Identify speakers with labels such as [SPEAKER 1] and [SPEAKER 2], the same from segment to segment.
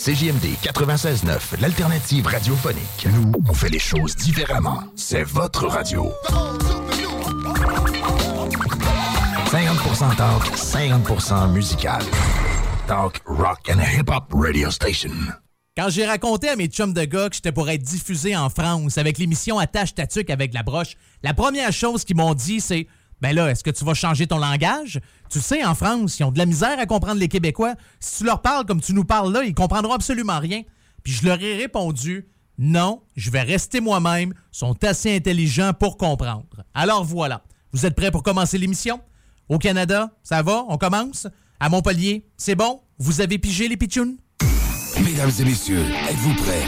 [SPEAKER 1] CJMD 96.9, l'alternative radiophonique. Nous, on fait les choses différemment. C'est votre radio. 50% talk, 50% musical. Talk, rock and hip-hop radio station.
[SPEAKER 2] Quand j'ai raconté à mes chums de gars que j'étais pour être diffusé en France avec l'émission Attache Tatuc avec la broche, la première chose qu'ils m'ont dit, c'est ben là, est-ce que tu vas changer ton langage? Tu sais, en France, ils ont de la misère à comprendre les Québécois. Si tu leur parles comme tu nous parles là, ils comprendront absolument rien. Puis je leur ai répondu, non, je vais rester moi-même, sont assez intelligents pour comprendre. Alors voilà, vous êtes prêts pour commencer l'émission? Au Canada, ça va? On commence? À Montpellier, c'est bon? Vous avez pigé les pitchouns?
[SPEAKER 3] Mesdames et messieurs, êtes-vous prêts?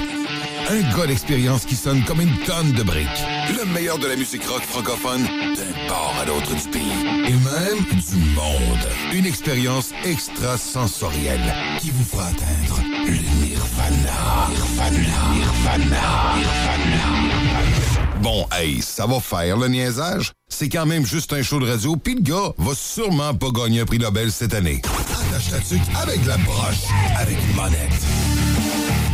[SPEAKER 3] Un gars d'expérience qui sonne comme une tonne de briques. Le meilleur de la musique rock francophone d'un port à l'autre du pays. Et même du monde. Une expérience extrasensorielle qui vous fera atteindre le nirvana. Bon, hey, ça va faire le niaisage? C'est quand même juste un show de radio, puis le gars va sûrement pas gagner un prix Nobel cette année. Avec la broche, avec monette.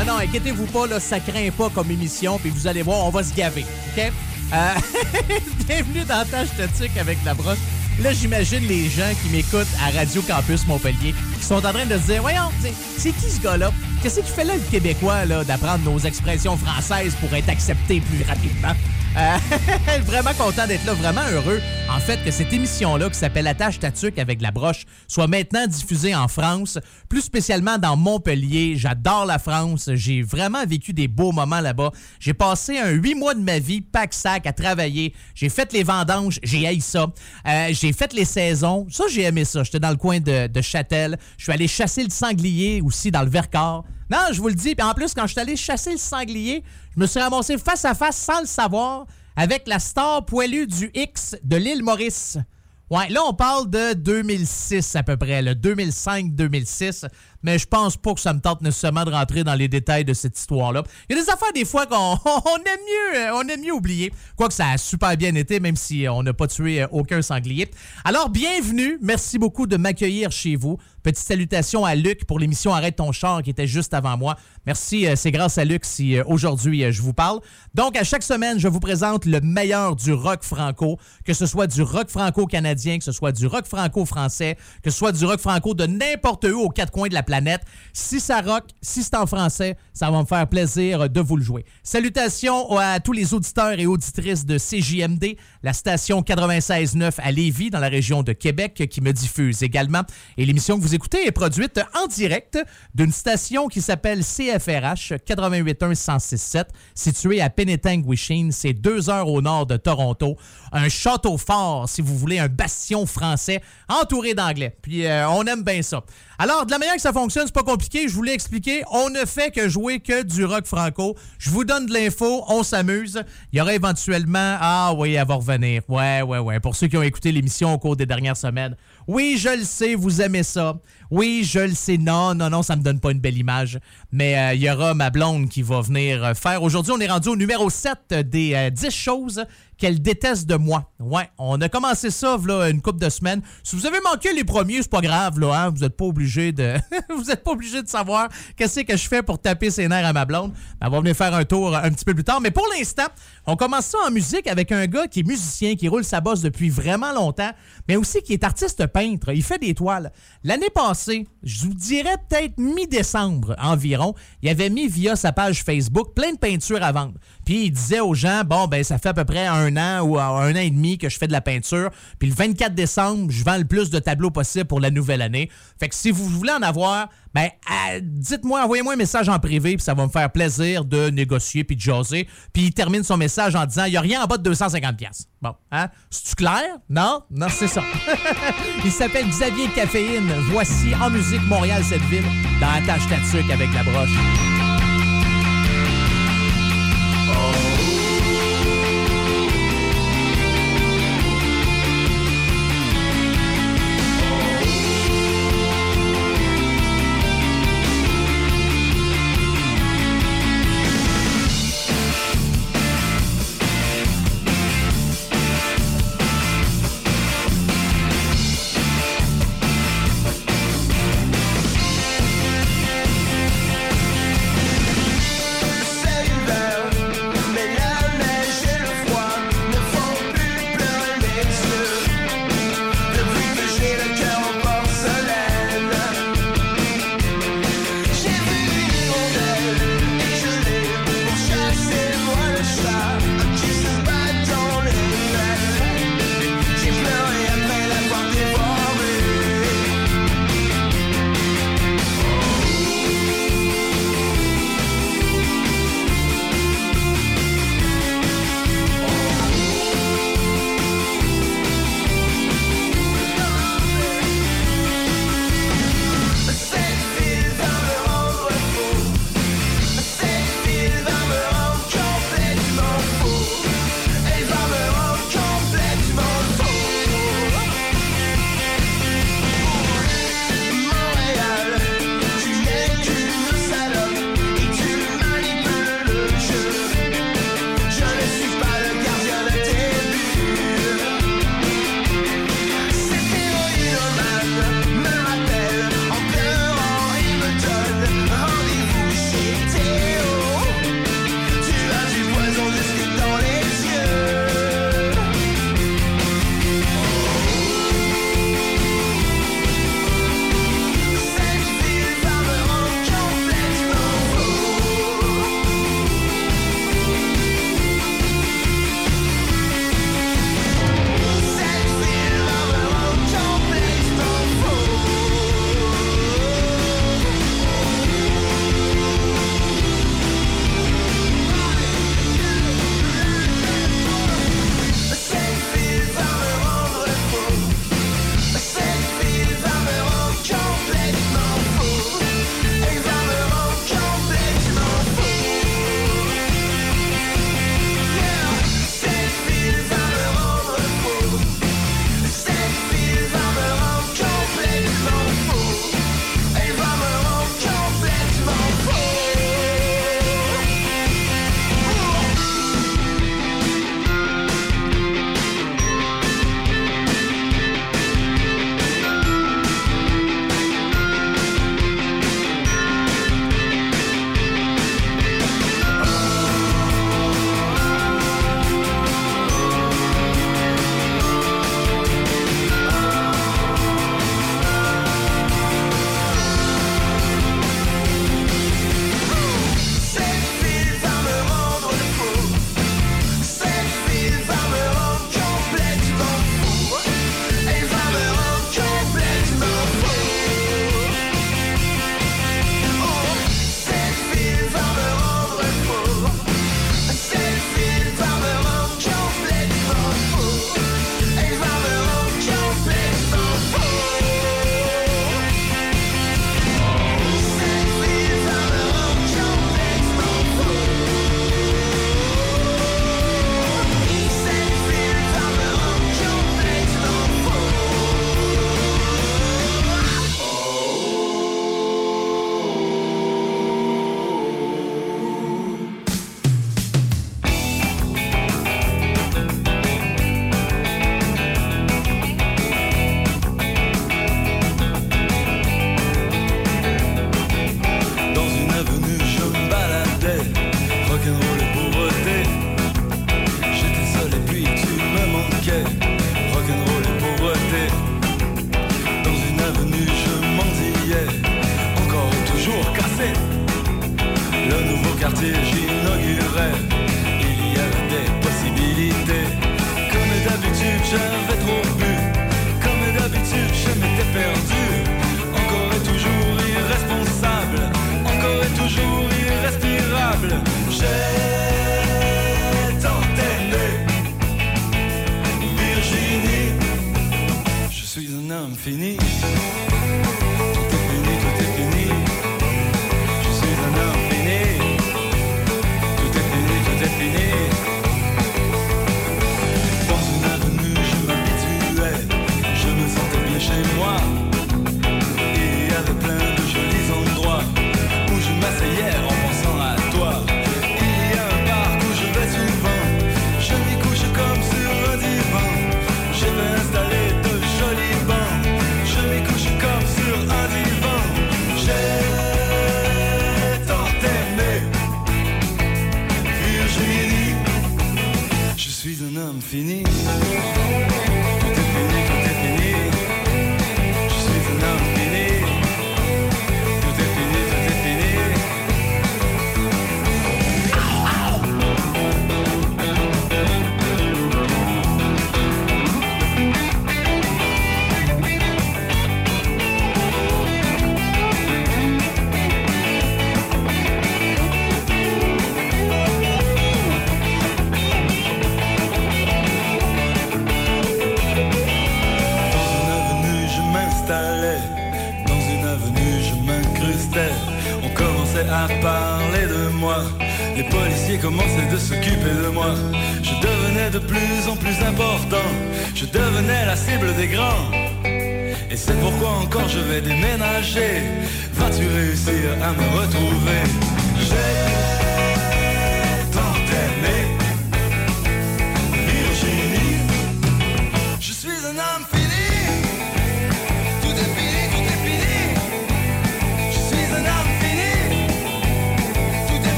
[SPEAKER 2] Non, non, inquiétez-vous pas, là, ça craint pas comme émission, puis vous allez voir, on va se gaver, OK? Euh, bienvenue dans Tâche Totique avec la broche. Là, j'imagine les gens qui m'écoutent à Radio Campus Montpellier sont en train de se dire Voyons, c'est qui ce gars-là? Qu'est-ce qu'il fait là, le Québécois, là, d'apprendre nos expressions françaises pour être accepté plus rapidement? Euh, vraiment content d'être là, vraiment heureux. En fait, que cette émission-là, qui s'appelle Attache Tatuc avec la broche, soit maintenant diffusée en France, plus spécialement dans Montpellier. J'adore la France. J'ai vraiment vécu des beaux moments là-bas. J'ai passé un huit mois de ma vie, pack-sac, à travailler. J'ai fait les vendanges, j'ai haï ça. Euh, j'ai fait les saisons. Ça, j'ai aimé ça. J'étais dans le coin de, de Châtel. Je suis allé chasser le sanglier aussi dans le Vercors. Non, je vous le dis. Puis en plus, quand je suis allé chasser le sanglier, je me suis ramassé face à face sans le savoir avec la star poilue du X de l'île Maurice. Ouais, là, on parle de 2006 à peu près, le 2005-2006 mais je pense pas que ça me tente nécessairement de rentrer dans les détails de cette histoire-là. Il y a des affaires des fois qu'on on aime mieux euh, on aime mieux oublier. Quoique ça a super bien été, même si on n'a pas tué euh, aucun sanglier. Alors, bienvenue. Merci beaucoup de m'accueillir chez vous. Petite salutation à Luc pour l'émission Arrête ton char qui était juste avant moi. Merci, euh, c'est grâce à Luc si aujourd'hui je vous parle. Donc, à chaque semaine, je vous présente le meilleur du rock franco, que ce soit du rock franco-canadien, que ce soit du rock franco-français, que ce soit du rock franco de n'importe où aux quatre coins de la planète. Si ça rock, si c'est en français, ça va me faire plaisir de vous le jouer. Salutations à tous les auditeurs et auditrices de CJMD, la station 96.9 à Lévis, dans la région de Québec, qui me diffuse également. Et l'émission que vous écoutez est produite en direct d'une station qui s'appelle CFRH 88.1 située à Penetanguishene. C'est deux heures au nord de Toronto. Un château fort, si vous voulez, un bastion français entouré d'anglais. Puis euh, on aime bien ça. Alors, de la manière que ça fonctionne, c'est pas compliqué. Je vous l'ai expliqué. On ne fait que jouer que du rock franco. Je vous donne de l'info, on s'amuse. Il y aura éventuellement. Ah oui, elle va revenir. Ouais, ouais, ouais. Pour ceux qui ont écouté l'émission au cours des dernières semaines. Oui, je le sais, vous aimez ça. Oui, je le sais. Non, non, non, ça me donne pas une belle image. Mais euh, il y aura ma blonde qui va venir faire. Aujourd'hui, on est rendu au numéro 7 des 10 euh, choses qu'elle déteste de moi. Ouais, on a commencé ça là, une couple de semaines. Si vous avez manqué les premiers, c'est pas grave, là, hein? vous n'êtes pas obligé de. vous êtes pas obligé de savoir qu'est-ce que je fais pour taper ses nerfs à ma blonde. Elle va venir faire un tour un petit peu plus tard. Mais pour l'instant, on commence ça en musique avec un gars qui est musicien, qui roule sa bosse depuis vraiment longtemps, mais aussi qui est artiste peintre. Il fait des toiles. L'année passée, je vous dirais peut-être mi-décembre environ, il avait mis via sa page Facebook plein de peintures à vendre. Puis il disait aux gens, bon, ben ça fait à peu près un an ou un an et demi que je fais de la peinture. Puis le 24 décembre, je vends le plus de tableaux possible pour la nouvelle année. Fait que si vous voulez en avoir, ben dites-moi, envoyez-moi un message en privé, puis ça va me faire plaisir de négocier puis de jaser. Puis il termine son message en disant, il n'y a rien en bas de 250 pièces. Bon, hein? C'est-tu clair? Non? Non, c'est ça. il s'appelle Xavier Caféine. Voici en musique Montréal, cette ville, dans la tâche avec la broche.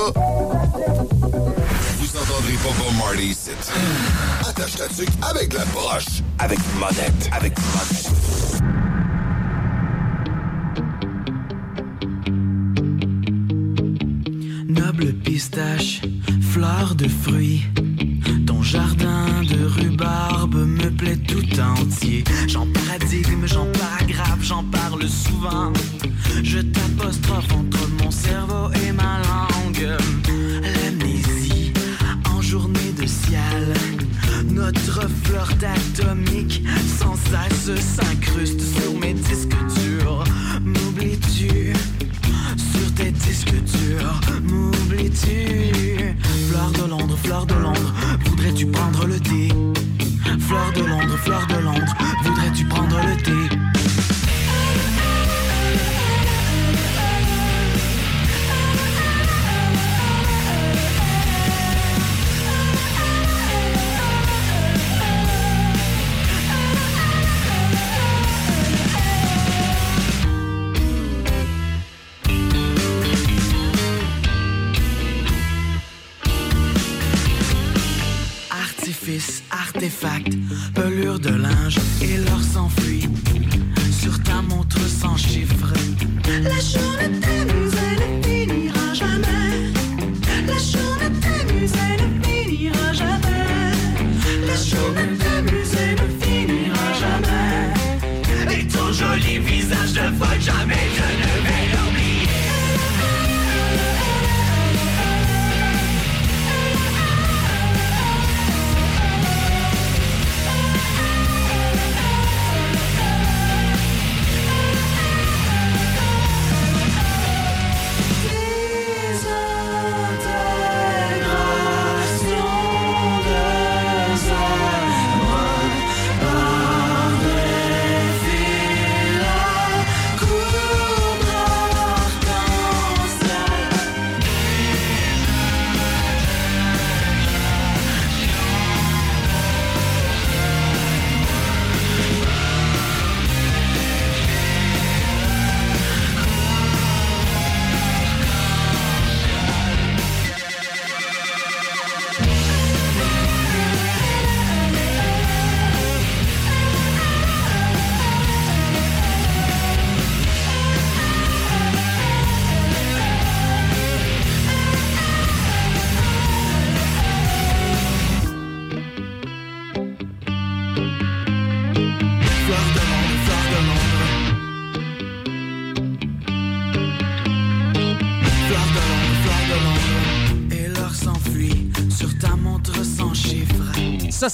[SPEAKER 3] Vous entendrez pas Marley ici. Attache ta tuque avec la broche. Avec monette. Avec monette.
[SPEAKER 4] Noble pistache, fleur de fruits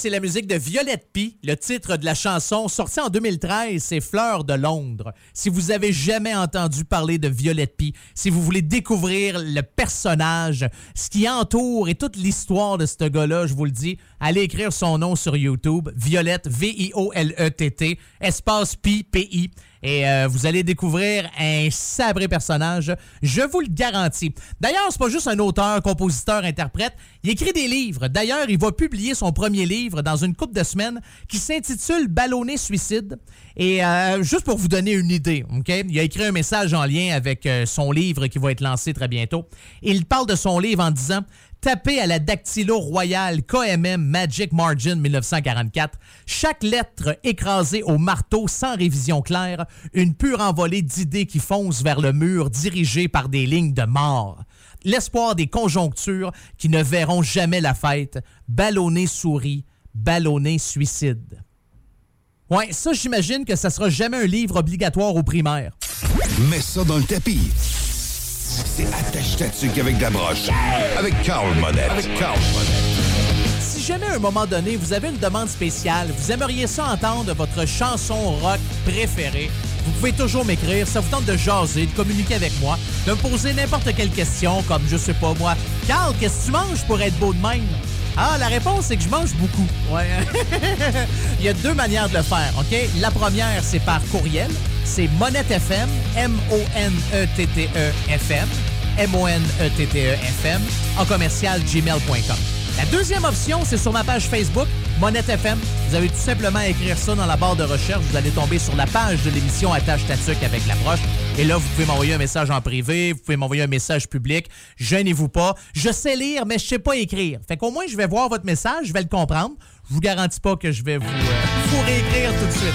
[SPEAKER 2] c'est la musique de Violette P. Le titre de la chanson, sortie en 2013, c'est Fleurs de Londres. Si vous avez jamais entendu parler de Violette P, si vous voulez découvrir le personnage, ce qui entoure et toute l'histoire de ce gars-là, je vous le dis, allez écrire son nom sur YouTube. Violette, V-I-O-L-E-T-T, espace P, P-I et euh, vous allez découvrir un sabré personnage, je vous le garantis. D'ailleurs, c'est pas juste un auteur, compositeur, interprète, il écrit des livres. D'ailleurs, il va publier son premier livre dans une couple de semaines qui s'intitule Ballonné suicide. Et euh, juste pour vous donner une idée? Il a écrit un message en lien avec euh, son livre qui va être lancé très bientôt. Il parle de son livre en disant Tapé à la dactylo royale KMM Magic Margin 1944, chaque lettre écrasée au marteau sans révision claire, une pure envolée d'idées qui foncent vers le mur dirigées par des lignes de mort. L'espoir des conjonctures qui ne verront jamais la fête, ballonné souris, ballonné suicide. Ouais, ça j'imagine que ça sera jamais un livre obligatoire au primaire.
[SPEAKER 3] Mets ça dans le tapis. C'est Attache Tatuc avec la broche. Avec Carl Monette. Avec Carl Monette.
[SPEAKER 2] Si jamais à un moment donné, vous avez une demande spéciale, vous aimeriez ça entendre votre chanson rock préférée, vous pouvez toujours m'écrire. Ça vous tente de jaser, de communiquer avec moi, de me poser n'importe quelle question, comme je sais pas moi. Carl, qu'est-ce que tu manges pour être beau de même? Ah, la réponse, c'est que je mange beaucoup. Ouais. Il y a deux manières de le faire, OK? La première, c'est par courriel. C'est Monette FM, M-O-N-E-T-T-E-F-M, M-O-N-E-T-T-E-F-M, en commercial gmail.com. La deuxième option, c'est sur ma page Facebook, Monette FM. Vous avez tout simplement à écrire ça dans la barre de recherche. Vous allez tomber sur la page de l'émission Attache Tatuc avec la broche. Et là, vous pouvez m'envoyer un message en privé, vous pouvez m'envoyer un message public. Gênez-vous pas. Je sais lire, mais je sais pas écrire. Fait qu'au moins, je vais voir votre message, je vais le comprendre. Je vous garantis pas que je vais vous, euh, vous réécrire tout de suite.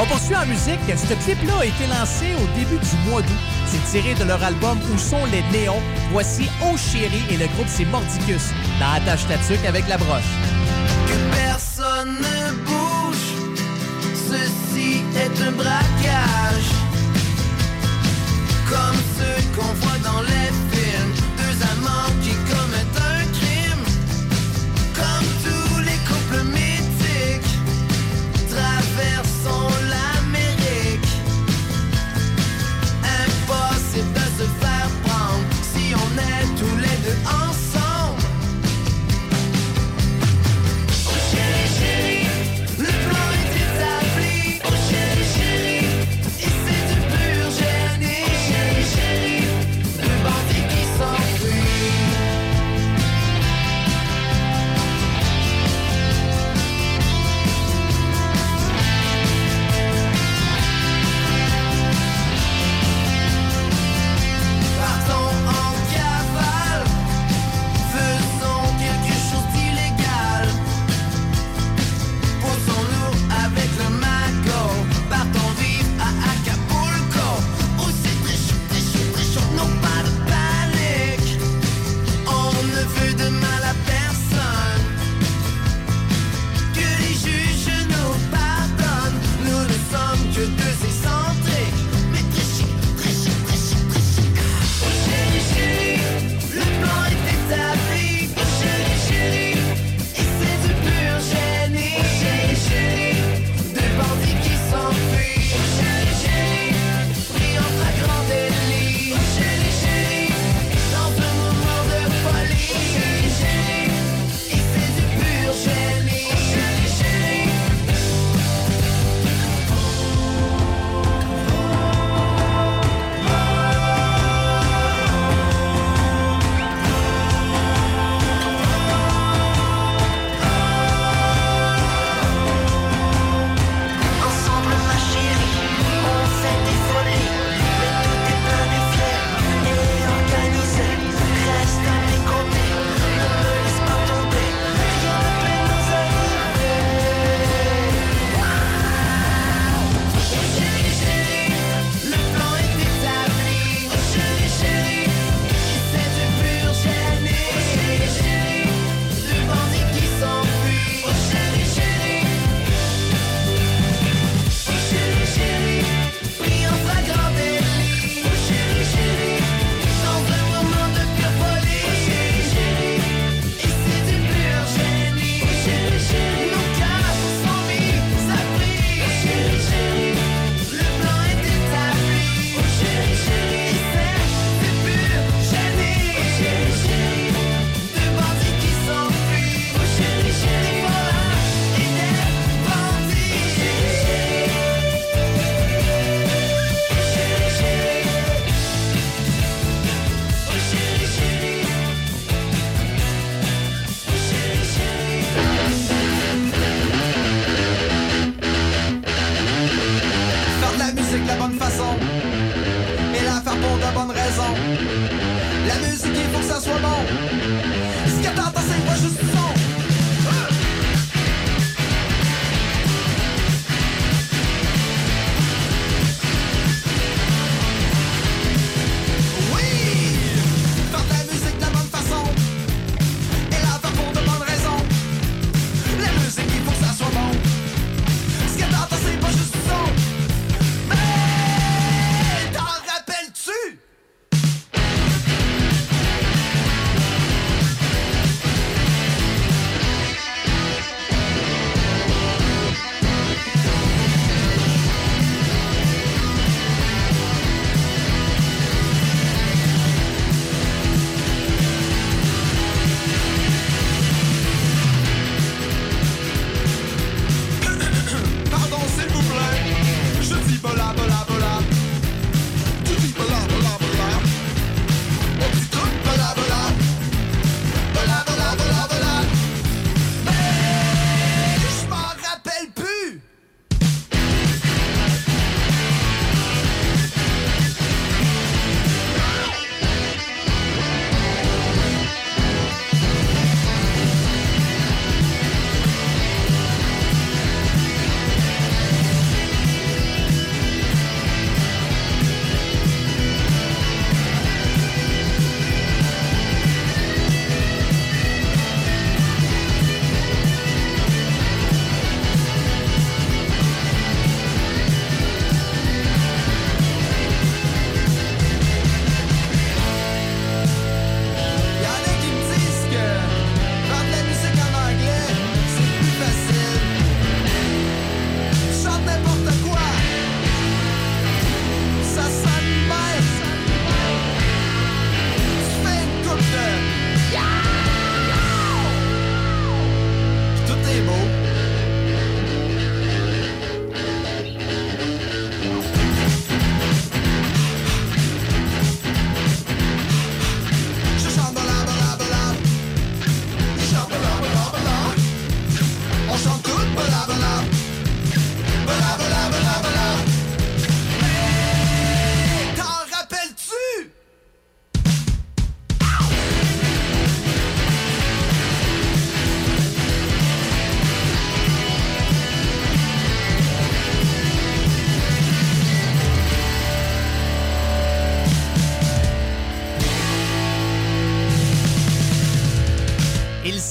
[SPEAKER 2] On poursuit en musique. Ce clip-là a été lancé au début du mois d'août. C'est tiré de leur album Où sont les néons? Voici Oh chérie et le groupe c'est Mordicus dans Attache Tatuc avec la broche.
[SPEAKER 5] Que personne ne bouge, ceci est un braquage. Comme ceux qu'on voit dans les films, deux amants qui commettent un crime. Comme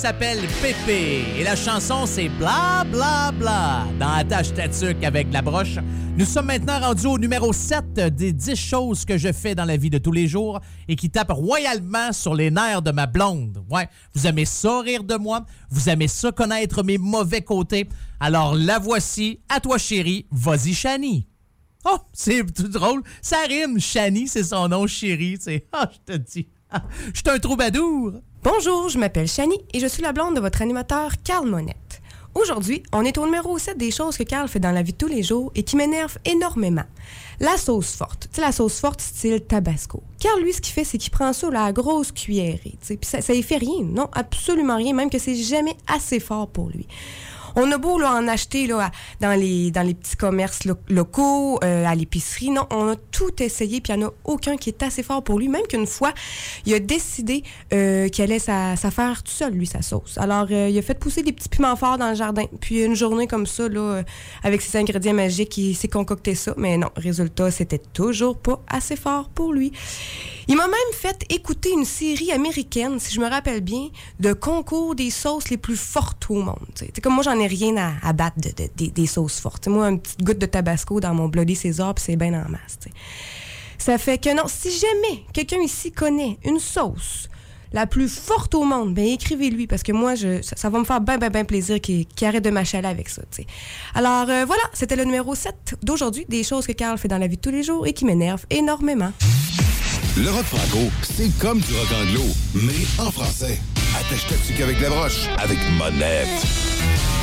[SPEAKER 2] s'appelle Pépé et la chanson c'est Bla Bla Bla dans Attache Tatuc avec la broche. Nous sommes maintenant rendus au numéro 7 des 10 choses que je fais dans la vie de tous les jours et qui tapent royalement sur les nerfs de ma blonde. Ouais, vous aimez ça rire de moi, vous aimez ça connaître mes mauvais côtés? Alors la voici, à toi chérie, vas-y Chani. Oh, c'est tout drôle. Ça rime. Chani, c'est son nom, chérie. C'est, ah, je te dis. Ah, je suis un troubadour.
[SPEAKER 6] Bonjour, je m'appelle Chani et je suis la blonde de votre animateur Carl Monette. Aujourd'hui, on est au numéro 7 des choses que Carl fait dans la vie de tous les jours et qui m'énervent énormément. La sauce forte. Tu la sauce forte style tabasco. Carl, lui, ce qu'il fait, c'est qu'il prend ça la grosse cuillerée. Puis ça, ça y fait rien. Non, absolument rien, même que c'est jamais assez fort pour lui. On a beau là, en acheter là, dans, les, dans les petits commerces lo- locaux, euh, à l'épicerie. Non, on a tout essayé, puis il n'y en a aucun qui est assez fort pour lui. Même qu'une fois, il a décidé euh, qu'il allait sa, sa faire tout seul, lui, sa sauce. Alors, euh, il a fait pousser des petits piments forts dans le jardin. Puis une journée comme ça, là, avec ses ingrédients magiques, il s'est concocté ça. Mais non, résultat, c'était toujours pas assez fort pour lui. Il m'a même fait écouter une série américaine, si je me rappelle bien, de concours des sauces les plus fortes au monde. comme moi, j'en ai rien à, battre de- de- des- sauces fortes. Moi, une petite goutte de tabasco dans mon Bloody César, puis c'est bien en masse. Ça fait que non, si jamais quelqu'un ici connaît une sauce la plus forte au monde, ben écrivez-lui parce que moi, ça, va me faire bien, bien, bien plaisir qu'il arrête de m'achaler avec ça. Alors euh, voilà, c'était le numéro 7 d'aujourd'hui, des choses que Carl fait dans la vie de tous les jours et qui m'énervent énormément.
[SPEAKER 3] Le rock franco, c'est comme du rock anglo, mais en français. Attache ta tuque avec la broche, avec Monette.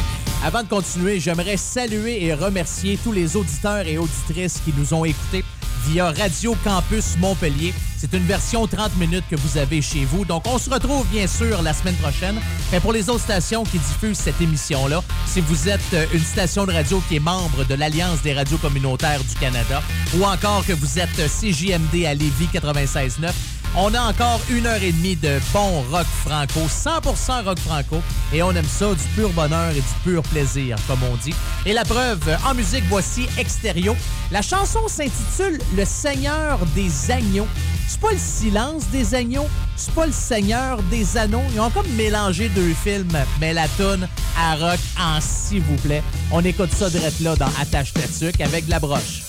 [SPEAKER 2] Avant de continuer, j'aimerais saluer et remercier tous les auditeurs et auditrices qui nous ont écoutés via Radio Campus Montpellier C'est une version 30 minutes que vous avez chez vous. Donc, on se retrouve bien sûr la semaine prochaine. Mais pour les autres stations qui diffusent cette émission-là, si vous êtes euh, une station de radio qui est membre de l'Alliance des radios communautaires du Canada ou encore que vous êtes CJMD à Lévis 96.9, on a encore une heure et demie de bon rock franco, 100% rock franco. Et on aime ça, du pur bonheur et du pur plaisir, comme on dit. Et la preuve, en musique, voici Extérieur. La chanson s'intitule Le Seigneur des Agneaux. C'est pas le silence des agneaux, c'est pas le Seigneur des Anneaux. Ils ont comme mélangé deux films, mais la toune à rock en s'il vous plaît. On écoute ça direct là dans Attache Tatuc avec la broche.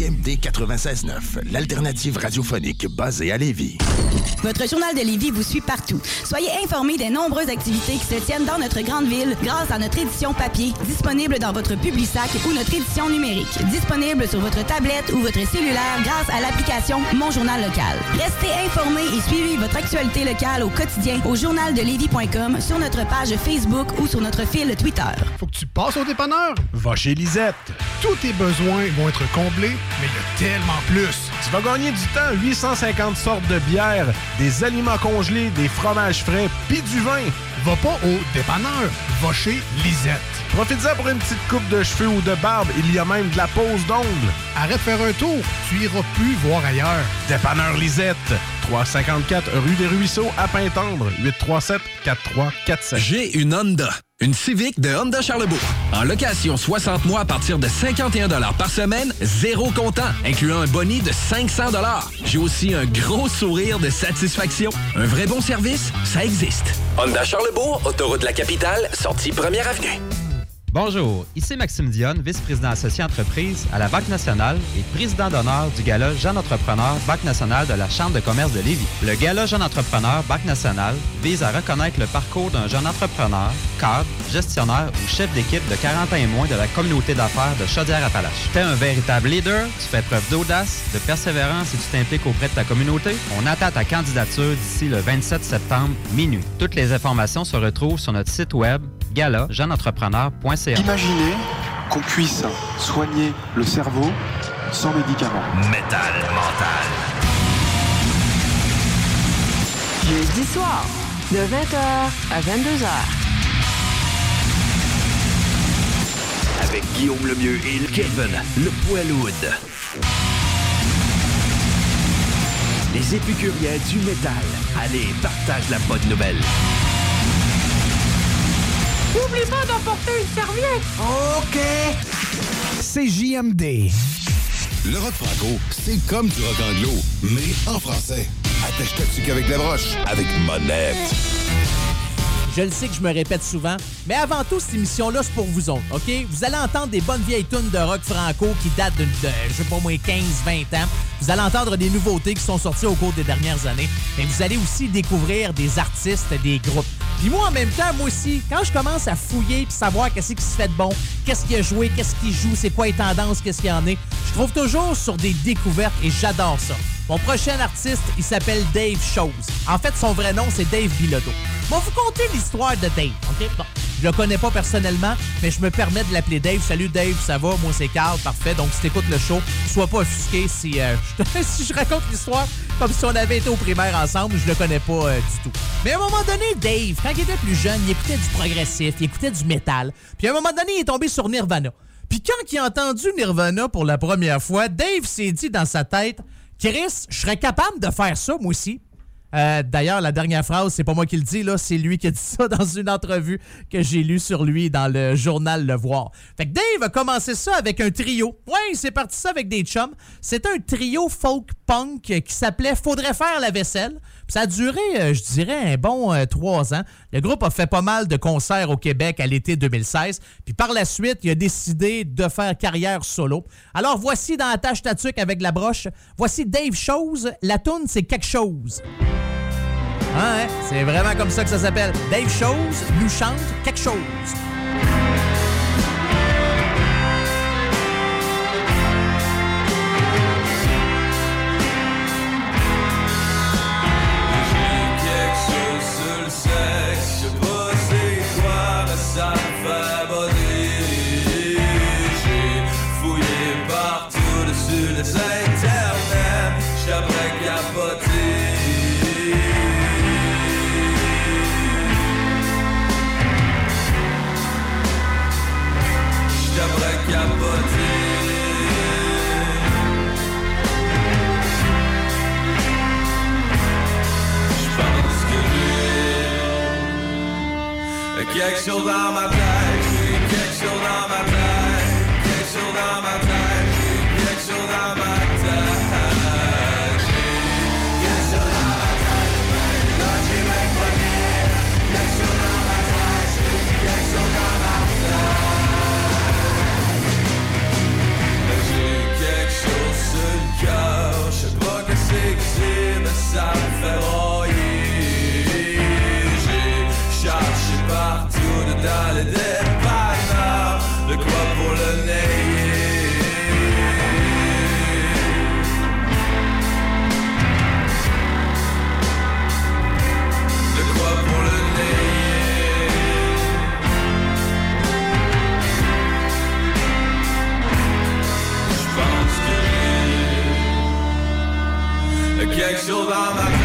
[SPEAKER 1] Ville. CJMD 96.9, l'alternative radiophonique basée à Lévis.
[SPEAKER 7] Votre journal de Lévis vous suit partout. Soyez informés des nombreuses activités qui se tiennent dans notre grande ville grâce à notre édition papier, disponible dans votre Publisac ou notre édition numérique, disponible sur votre tablette ou votre cellulaire grâce à l'application Mon Journal Local. Restez informés et suivez votre actualité locale au quotidien au journaldelévis.com, sur notre page Facebook ou sur notre fil Twitter.
[SPEAKER 8] Faut que tu passes au dépanneur. Va chez Lisette. Tous tes besoins vont être comblés, mais tellement plus. Tu vas gagner du temps. 850 sortes de bières, des aliments congelés, des fromages frais, puis du vin. Va pas au dépanneur. Va chez Lisette. Profite-en pour une petite coupe de cheveux ou de barbe. Il y a même de la pose d'ongles. Arrête de faire un tour. Tu iras plus voir ailleurs. Dépanneur Lisette. 354 rue des Ruisseaux à Pintendre. 837 4347.
[SPEAKER 9] J'ai une Honda. Une Civic de Honda Charlebourg. En location 60 mois à partir de 51 par semaine, zéro comptant, incluant un boni de 500 J'ai aussi un gros sourire de satisfaction. Un vrai bon service, ça existe. Honda Charlebourg, autoroute de la capitale, sortie première avenue.
[SPEAKER 10] Bonjour, ici Maxime Dionne, vice-président associé entreprise à la Banque nationale et président d'honneur du Gala Jeune Entrepreneur Banque nationale de la Chambre de commerce de Lévis. Le Gala Jeune Entrepreneur Banque nationale vise à reconnaître le parcours d'un jeune entrepreneur, cadre, gestionnaire ou chef d'équipe de 40 ans et moins de la communauté d'affaires de Chaudière-Appalaches. Tu es un véritable leader, tu fais preuve d'audace, de persévérance et tu t'impliques auprès de ta communauté. On attend ta candidature d'ici le 27 septembre minuit. Toutes les informations se retrouvent sur notre site web gala jeuneentrepreneur.ca.
[SPEAKER 11] Imaginez qu'on puisse soigner le cerveau sans médicaments.
[SPEAKER 9] Métal mental.
[SPEAKER 12] Jeudi soir, de 20h à 22h.
[SPEAKER 9] Avec Guillaume Lemieux et Kevin, le poiloud. Les épicuriens du métal. Allez, partage la bonne nouvelle.
[SPEAKER 13] N'oublie pas d'emporter une serviette.
[SPEAKER 3] OK. C'est JMD. Le rock franco, c'est comme du rock anglo, mais en français. Attache-toi qu'avec la broche, avec monette.
[SPEAKER 2] Je le sais que je me répète souvent, mais avant tout, cette émission-là, c'est pour vous autres, OK? Vous allez entendre des bonnes vieilles tunes de rock franco qui datent de, de je sais pas moi, 15-20 ans. Vous allez entendre des nouveautés qui sont sorties au cours des dernières années. Mais vous allez aussi découvrir des artistes, des groupes. Puis moi, en même temps, moi aussi, quand je commence à fouiller puis savoir qu'est-ce qui se fait de bon, qu'est-ce qui a joué, qu'est-ce qui joue, c'est quoi les tendances, qu'est-ce qu'il y en est, je trouve toujours sur des découvertes et j'adore ça. Mon prochain artiste, il s'appelle Dave Chose. En fait, son vrai nom, c'est Dave Bilodeau. Bon, vous compter l'histoire de Dave, OK? Bon, je le connais pas personnellement, mais je me permets de l'appeler Dave. Salut Dave, ça va? Moi, c'est Carl, parfait. Donc, si t'écoutes le show, sois pas offusqué si, euh, je, si je raconte l'histoire comme si on avait été au primaire ensemble. Je le connais pas euh, du tout. Mais à un moment donné, Dave, quand il était plus jeune, il écoutait du progressif, il écoutait du métal. Puis à un moment donné, il est tombé sur Nirvana. Puis quand il a entendu Nirvana pour la première fois, Dave s'est dit dans sa tête Chris, je serais capable de faire ça, moi aussi. Euh, D'ailleurs, la dernière phrase, c'est pas moi qui le dis, c'est lui qui a dit ça dans une entrevue que j'ai lue sur lui dans le journal Le Voir. Fait que Dave a commencé ça avec un trio. Ouais, il s'est parti ça avec des chums. C'était un trio folk punk qui s'appelait Faudrait faire la vaisselle. Ça a duré, euh, je dirais, un bon euh, trois ans. Le groupe a fait pas mal de concerts au Québec à l'été 2016. Puis par la suite, il a décidé de faire carrière solo. Alors voici dans la tâche tatuc avec la broche, voici Dave Chose. La toune, c'est quelque chose. Ah, ouais, c'est vraiment comme ça que ça s'appelle. Dave Chose nous chante quelque chose.
[SPEAKER 13] J'ai quelque chose dans quelque chose dans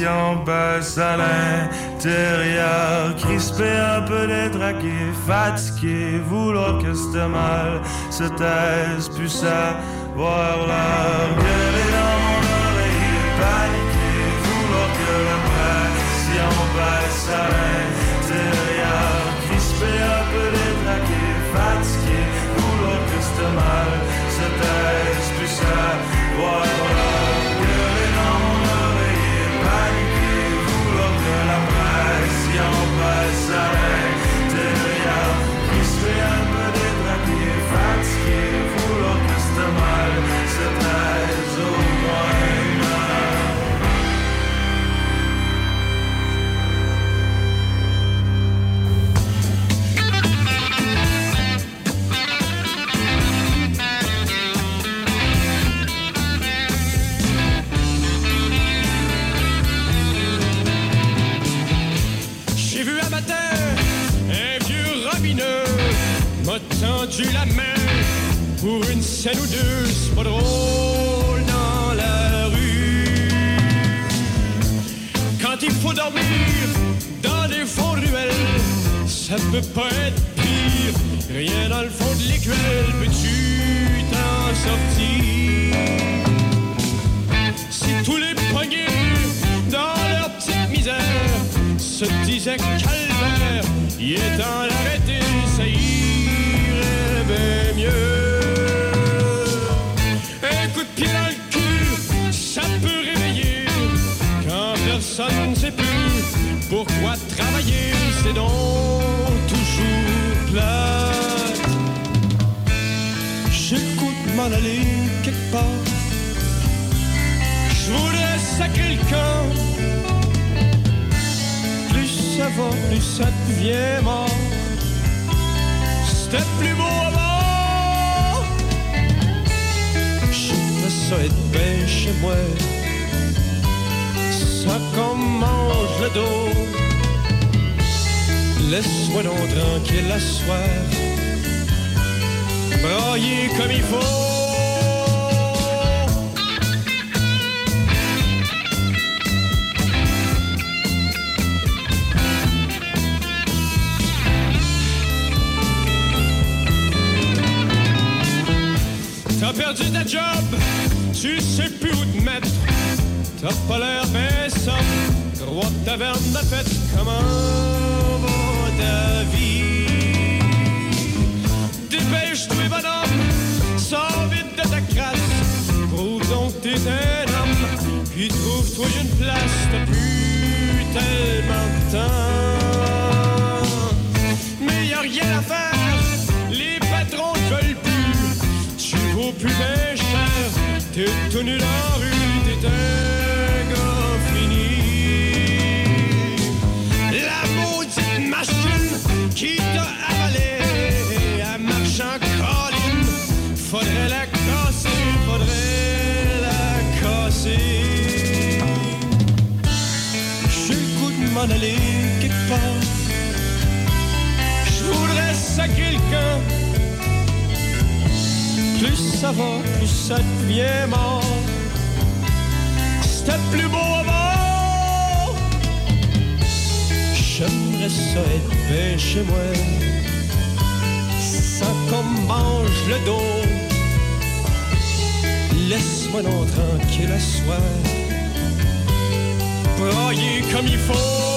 [SPEAKER 14] pression baisse à l'intérieur, crisper un peu détraqué, fatigué, vouloir que ce mal se taise, plus savoir l'heure. Gueuler dans mon oreille, paniquer, vouloir que la pression baisse à l'intérieur, crisper un peu détraqué, fatigué, vouloir que ce mal se taise, plus savoir
[SPEAKER 15] pour une scène ou deux, c'est pas drôle dans la rue. Quand il faut dormir dans des fonds de ruelles, ça peut pas être pire. Rien dans le fond de l'écuelle, peux-tu t'en sortir? Si tous les poignets dans leur petite misère se disaient calvaire, il est temps d'arrêter, ça irait pourquoi travailler, c'est donc toujours plate. J'écoute m'en aller quelque part. Je sacrer le camp. Plus ça plus ça devient mort. C'était plus beau avant. J'aimerais ça être bien chez moi. Ça qu'on mange le dos. Laisse-moi donc tranquille la soir. Brailler comme il faut. T'as perdu ta job, tu sais plus où te mettre. T'as pas l'air baissant, droite taverne de fête. Comment va ta vie? Dépêche-toi, bonhomme, sors vite de ta crasse. Prouve donc t'es un puis trouve-toi une place. T'as plus tellement de temps. Mais y a rien à faire, les patrons te veulent plus. Tu vaux plus bien cher, t'es tout nu dans la rue, t'es m'en aller quelque part. Je le camp. Plus ça va, plus ça devient mort. C'était plus beau avant. J'aimerais ça être bien chez moi. Sans qu'on me mange le dos. Laisse-moi donc tranquille à soir. Brailler comme il faut.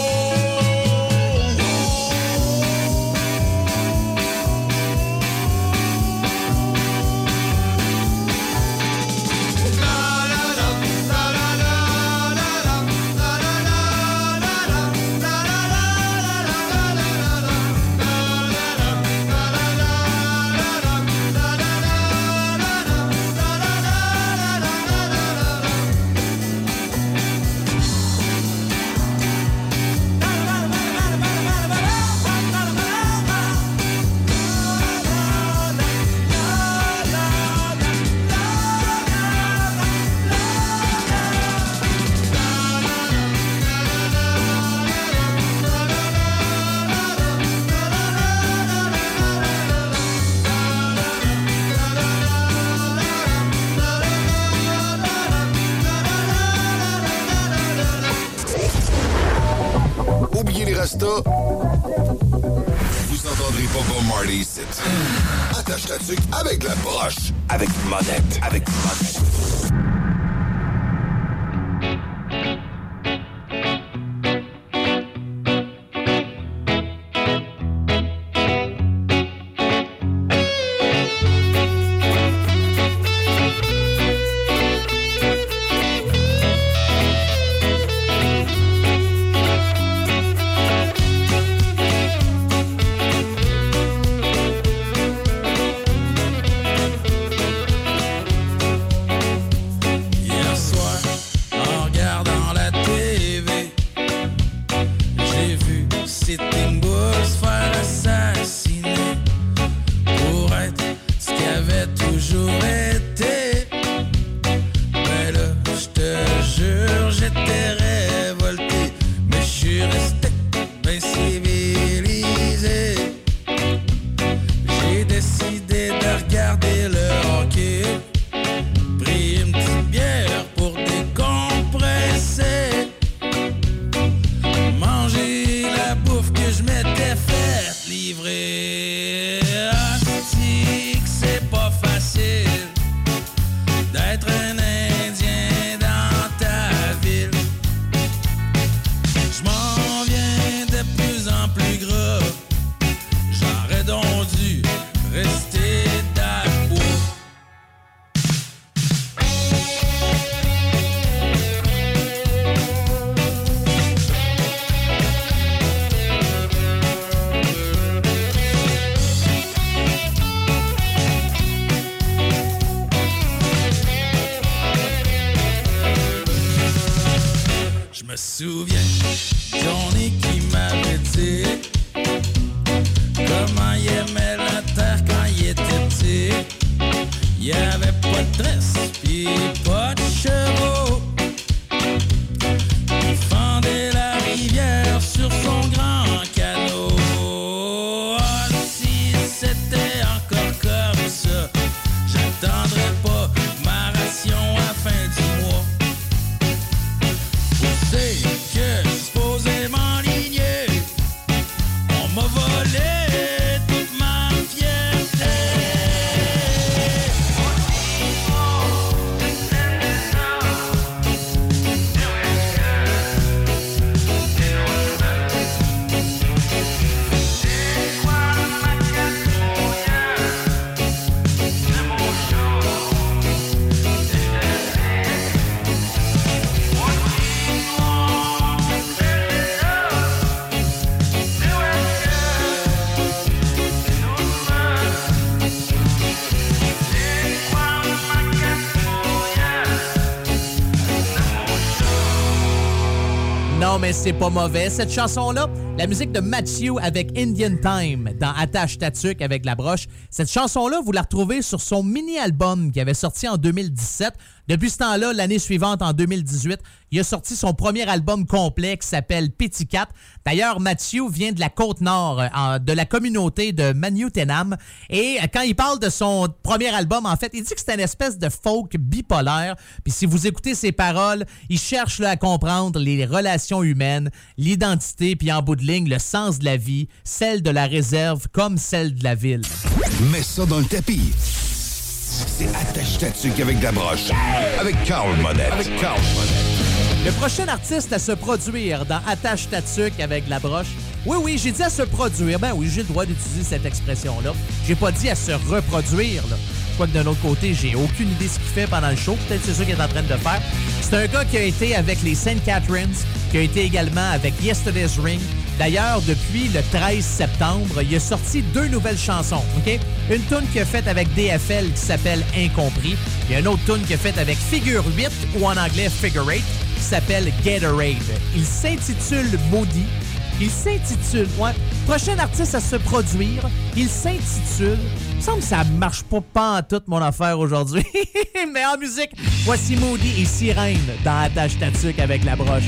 [SPEAKER 16] C'est pas
[SPEAKER 2] mauvais. Cette chanson-là, la musique de Matthew avec Indian Time dans Attache Tatuc avec la broche. Cette chanson-là, vous la retrouvez sur son mini-album qui avait sorti en 2017. Depuis ce temps-là, l'année suivante, en 2018, il a sorti son premier album complet qui s'appelle Petit Cat. D'ailleurs, Matthew vient de la Côte-Nord, euh, de la communauté de Manoutenam. Et euh, quand il parle de son premier album, en fait, il dit que c'est une espèce de folk bipolaire. Puis si vous écoutez ses paroles, il cherche à comprendre les relations humaines, l'identité, puis en bout de ligne, le sens de la vie, celle de la réserve comme celle de la ville.
[SPEAKER 3] Mets ça dans le tapis. C'est attache ta tuque avec la broche. Avec Carl Monette. Avec Carl Monette.
[SPEAKER 2] Le prochain artiste à se produire dans Attache ta tuque avec la broche. Oui, oui, j'ai dit à se produire. Ben oui, j'ai le droit d'utiliser cette expression-là. J'ai pas dit à se reproduire, là. Quoique d'un autre côté, j'ai aucune idée ce qu'il fait pendant le show. Peut-être c'est ça qu'il est en train de faire. C'est un gars qui a été avec les St. Catharines, qui a été également avec Yesterday's Ring. D'ailleurs, depuis le 13 septembre, il a sorti deux nouvelles chansons, OK? Une tune qu'il a faite avec DFL qui s'appelle Incompris. Il y a une autre tune qu'il a faite avec Figure 8 ou en anglais Figure 8 qui s'appelle Gatorade. Il s'intitule Maudit. Il s'intitule, ouais, prochain artiste à se produire, il s'intitule, me semble que ça marche pas pas en toute mon affaire aujourd'hui, mais en musique, voici Moody et Sirène dans Attache Tatuc avec la broche.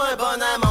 [SPEAKER 17] un bon.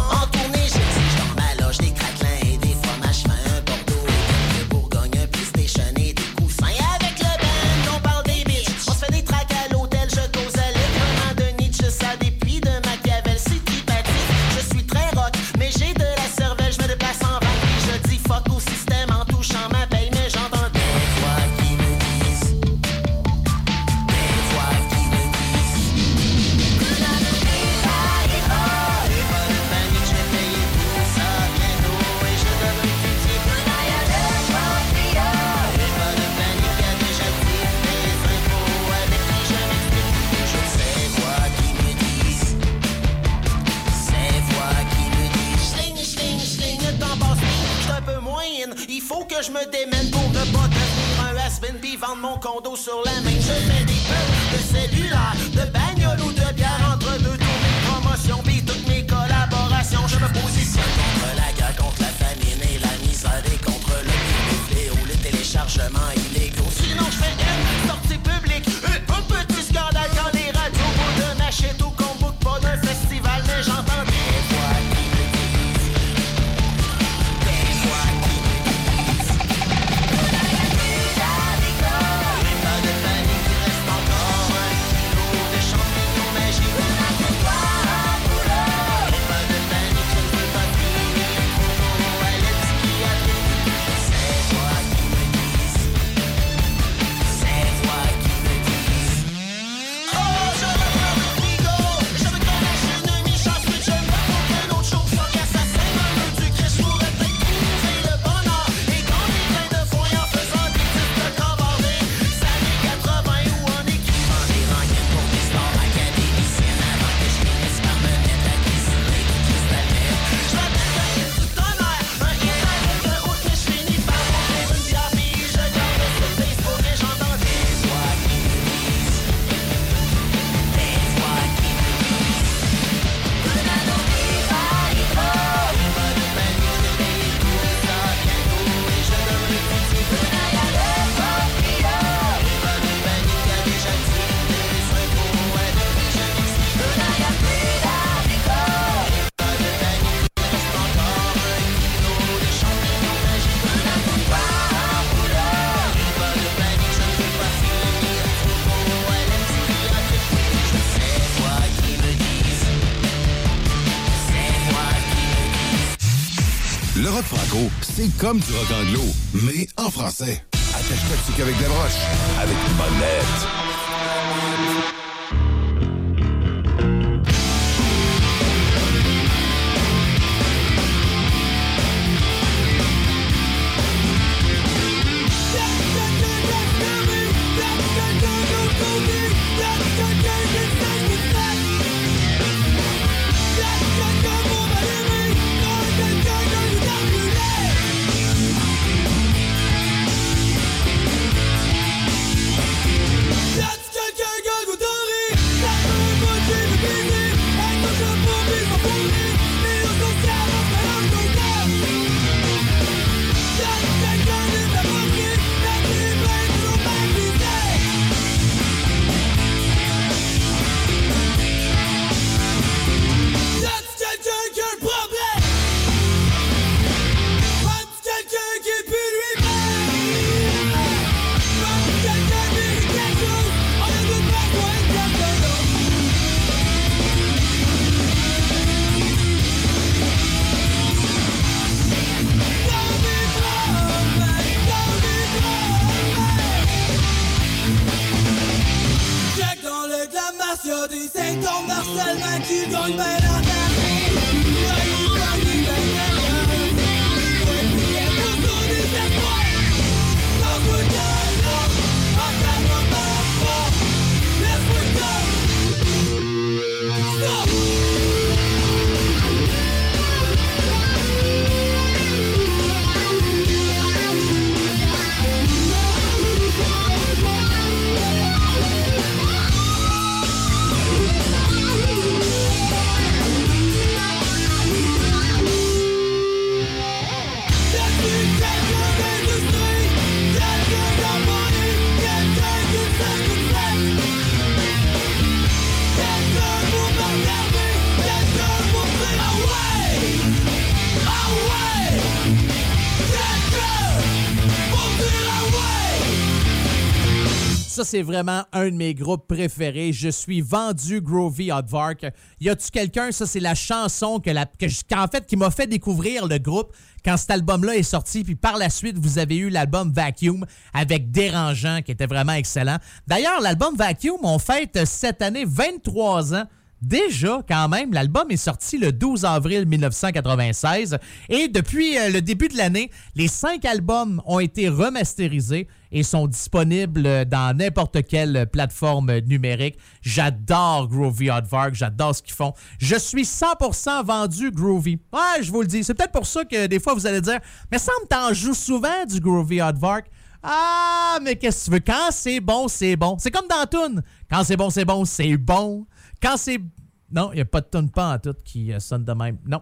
[SPEAKER 18] Comme du rock anglo, mais en français. Attache-toi dessus qu'avec des broches. Avec
[SPEAKER 2] Monette. C'est vraiment un de mes groupes préférés. Je suis vendu Groovy Aardvark. Y a-tu quelqu'un, ça, c'est la chanson que qu'en fait, qui m'a fait découvrir le groupe quand cet album-là est sorti. Puis par la suite, vous avez eu l'album Vacuum avec Dérangeant, qui était vraiment excellent. D'ailleurs, l'album Vacuum, on fête cette année 23 ans. Déjà, quand même, l'album est sorti le 12 avril 1996 et depuis euh, le début de l'année, les cinq albums ont été remasterisés et sont disponibles dans n'importe quelle plateforme numérique. J'adore Groovy Aardvark, j'adore ce qu'ils font. Je suis 100% vendu Groovy. Ouais, je vous le dis. C'est peut-être pour ça que des fois vous allez dire, mais ça me t'en joues souvent du Groovy Aardvark. Ah, mais qu'est-ce que tu veux? Quand c'est bon, c'est bon. C'est comme dans Toon. Quand c'est bon, c'est bon, c'est bon. Quand c'est. Non, il n'y a pas de tonne pas en tout qui euh, sonne de même. Non.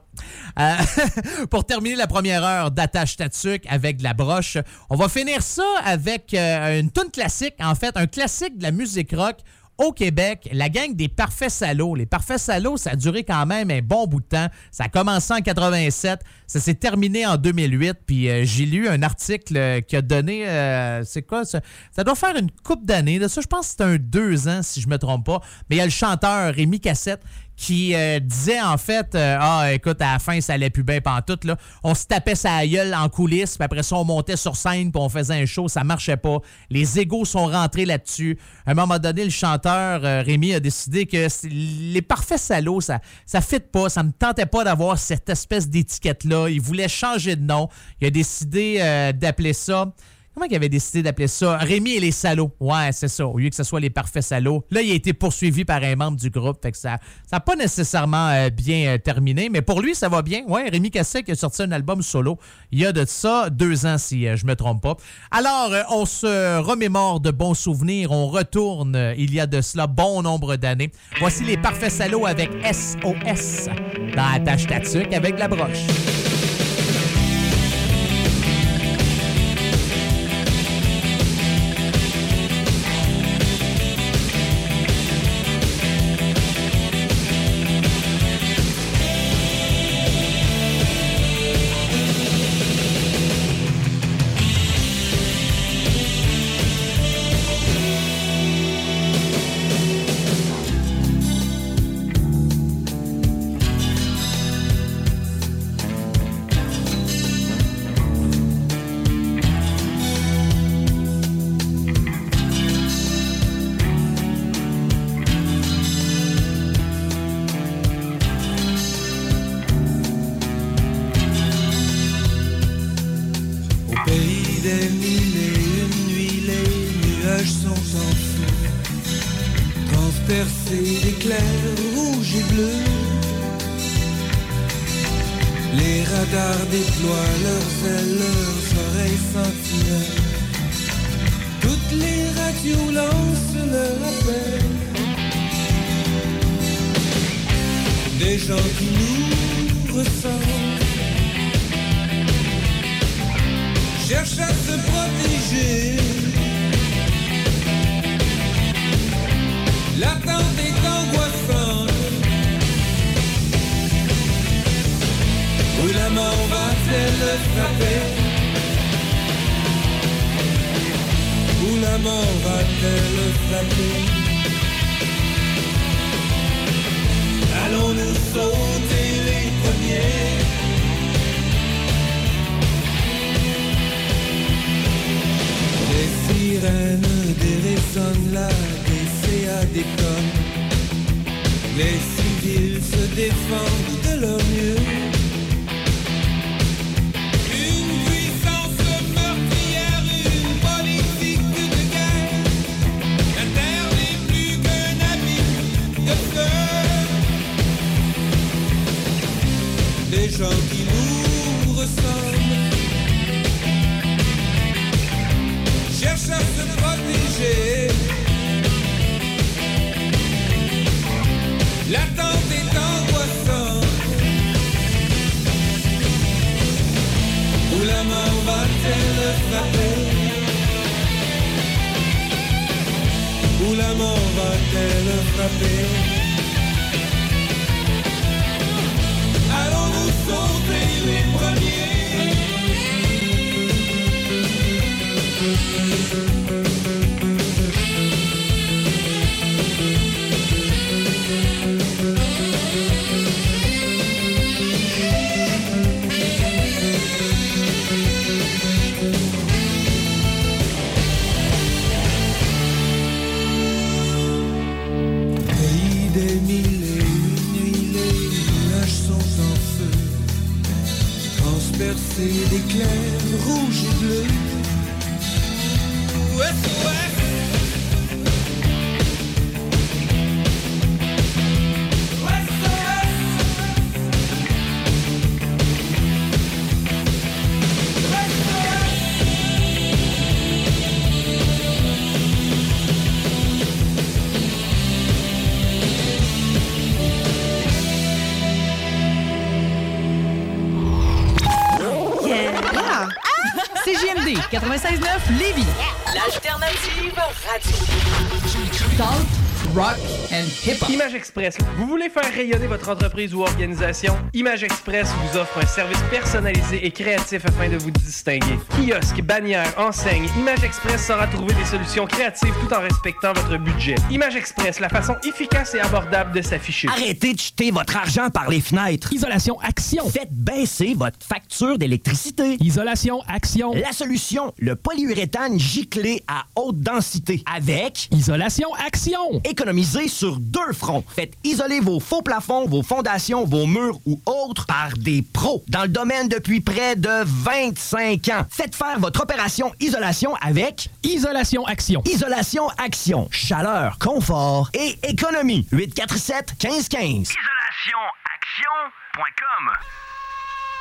[SPEAKER 2] Euh, pour terminer la première heure d'attache tatuc avec de la broche, on va finir ça avec euh, une tonne classique, en fait, un classique de la musique rock au Québec, la gang des Parfaits Salauds. Les Parfaits Salauds, ça a duré quand même un bon bout de temps. Ça a commencé en 87, ça s'est terminé en 2008, puis euh, j'ai lu un article euh, qui a donné, euh, c'est quoi ça? Ça doit faire une coupe d'années. De ça, je pense que c'est un deux ans, si je me trompe pas. Mais il y a le chanteur Rémi Cassette qui euh, disait en fait euh, Ah, écoute, à la fin, ça allait plus bien pantoute. Là. On se tapait sa gueule en coulisses, puis après ça, on montait sur scène, puis on faisait un show, ça marchait pas. Les égaux sont rentrés là-dessus. À un moment donné, le chanteur euh, Rémi a décidé que les parfaits salauds, ça ça fit pas, ça me tentait pas d'avoir cette espèce d'étiquette-là. Il voulait changer de nom. Il a décidé euh, d'appeler ça. Comment il avait décidé d'appeler ça? Rémi et les salauds. Ouais, c'est ça. Au lieu que ce soit les parfaits salauds. Là, il a été poursuivi par un membre du groupe. Fait que ça n'a pas nécessairement euh, bien euh, terminé. Mais pour lui, ça va bien. Ouais, Rémi Cassec a sorti un album solo il y a de ça deux ans, si euh, je me trompe pas. Alors, euh, on se remémore de bons souvenirs. On retourne il y a de cela bon nombre d'années. Voici les parfaits salauds avec SOS dans Attache Tatuc avec la broche.
[SPEAKER 19] 96.9 Lévis.
[SPEAKER 20] L'alternative radio.
[SPEAKER 19] Talk, rock and hip-hop.
[SPEAKER 21] Image Express. Vous voulez faire rayonner votre entreprise ou organisation? Image Express vous offre un service personnalisé et créatif afin de vous distinguer. Kiosque, bannière, enseigne, Image Express saura trouver des solutions créatives tout en respectant votre budget. Image Express, la façon efficace et abordable de s'afficher.
[SPEAKER 22] Arrêtez de jeter votre argent par les fenêtres. Isolation Action. Faites baisser votre facture d'électricité. Isolation Action. La solution, le polyuréthane giclé à haute densité. Avec Isolation Action. Économisez sur deux fronts. Faites isoler vos faux plafonds, vos fondations, vos murs ou autres par des pros dans le domaine depuis près de 25 ans. Faites faire votre opération isolation avec Isolation Action. Isolation Action. Chaleur, confort et économie. 847 1515.
[SPEAKER 23] IsolationAction.com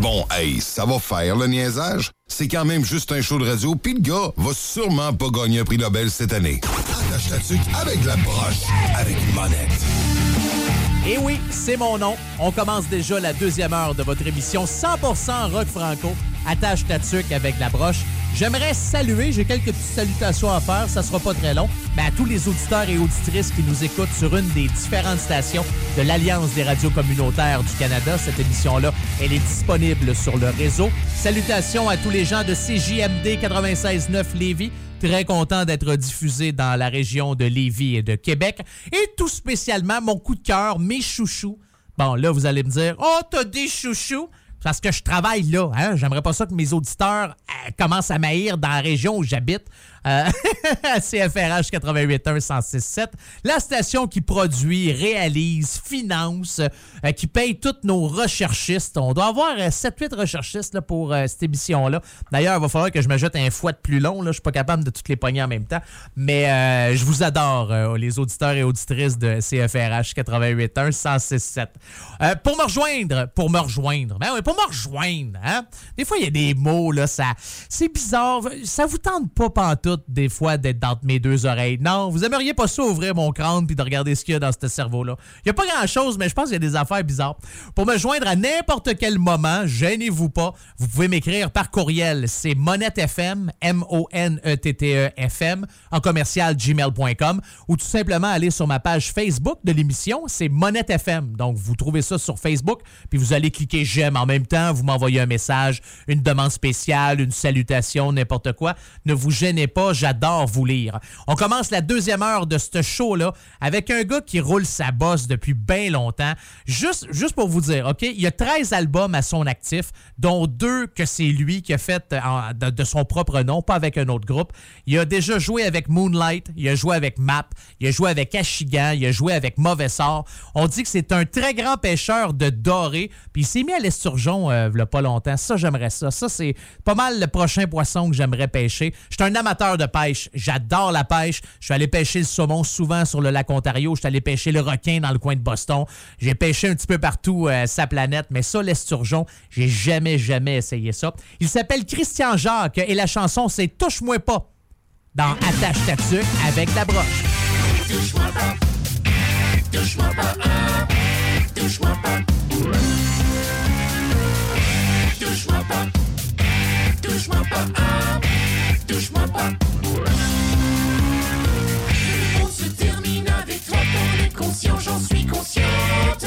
[SPEAKER 3] Bon, hey, ça va faire le niaisage. C'est quand même juste un show de radio, puis le gars va sûrement pas gagner un prix Nobel cette année. Attache ta tuque avec la broche, avec monette.
[SPEAKER 2] Et oui, c'est mon nom. On commence déjà la deuxième heure de votre émission 100% rock franco. Attache ta tuque avec la broche. J'aimerais saluer, j'ai quelques petites salutations à faire, ça sera pas très long, mais à tous les auditeurs et auditrices qui nous écoutent sur une des différentes stations de l'Alliance des radios communautaires du Canada. Cette émission-là, elle est disponible sur le réseau. Salutations à tous les gens de CJMD 96.9 Lévis. Très content d'être diffusé dans la région de Lévis et de Québec. Et tout spécialement, mon coup de cœur, mes chouchous. Bon, là, vous allez me dire, oh, t'as des chouchous? Parce que je travaille là. Hein? J'aimerais pas ça que mes auditeurs euh, commencent à m'haïr dans la région où j'habite. Euh, CFRH 88.1 106.7. La station qui produit, réalise, finance, euh, qui paye tous nos recherchistes. On doit avoir 7-8 recherchistes là, pour euh, cette émission-là. D'ailleurs, il va falloir que je me jette un fouet plus long. Je suis pas capable de toutes les pogner en même temps. Mais euh, je vous adore, euh, les auditeurs et auditrices de CFRH 88.1 106.7. Euh, pour me rejoindre, pour me rejoindre, ben oui, pour me rejoindre, hein? Des fois, il y a des mots, là, ça, c'est bizarre. Ça vous tente pas pantoute, des fois, d'être dans mes deux oreilles. Non, vous aimeriez pas ça ouvrir mon crâne puis de regarder ce qu'il y a dans ce cerveau-là. Il y a pas grand-chose, mais je pense qu'il y a des affaires bizarres. Pour me joindre à n'importe quel moment, gênez-vous pas, vous pouvez m'écrire par courriel. C'est monettefm, M-O-N-E-T-T-E-F-M, en commercial gmail.com, ou tout simplement aller sur ma page Facebook de l'émission, c'est Monette FM. Donc, vous trouvez ça sur Facebook, puis vous allez cliquer j'aime en même temps, vous m'envoyez un message, une demande spéciale, une salutation, n'importe quoi. Ne vous gênez pas j'adore vous lire. On commence la deuxième heure de ce show-là avec un gars qui roule sa bosse depuis bien longtemps. Juste, pour vous dire, OK, il y a 13 albums à son actif, dont deux que c'est lui qui a fait euh, de son propre nom, pas avec un autre groupe. Il a déjà joué avec Moonlight, il a joué avec Map, il a joué avec Ashigan, il a joué avec Mauvais Sort. On dit que c'est un très grand pêcheur de doré, puis il s'est mis à l'esturgeon euh, il pas longtemps. Ça, j'aimerais ça. Ça, c'est pas mal le prochain poisson que j'aimerais pêcher. Je suis un amateur de pêche. J'adore la pêche. Je suis allé pêcher le saumon souvent sur le lac Ontario. Je suis allé pêcher le requin dans le coin de Boston. J'ai pêché un petit peu partout euh, sa planète, mais ça, l'esturgeon, j'ai jamais, jamais essayé ça. Il s'appelle Christian Jacques et la chanson, c'est Touche-moi pas dans Attache ta avec la broche.
[SPEAKER 24] J'en suis consciente.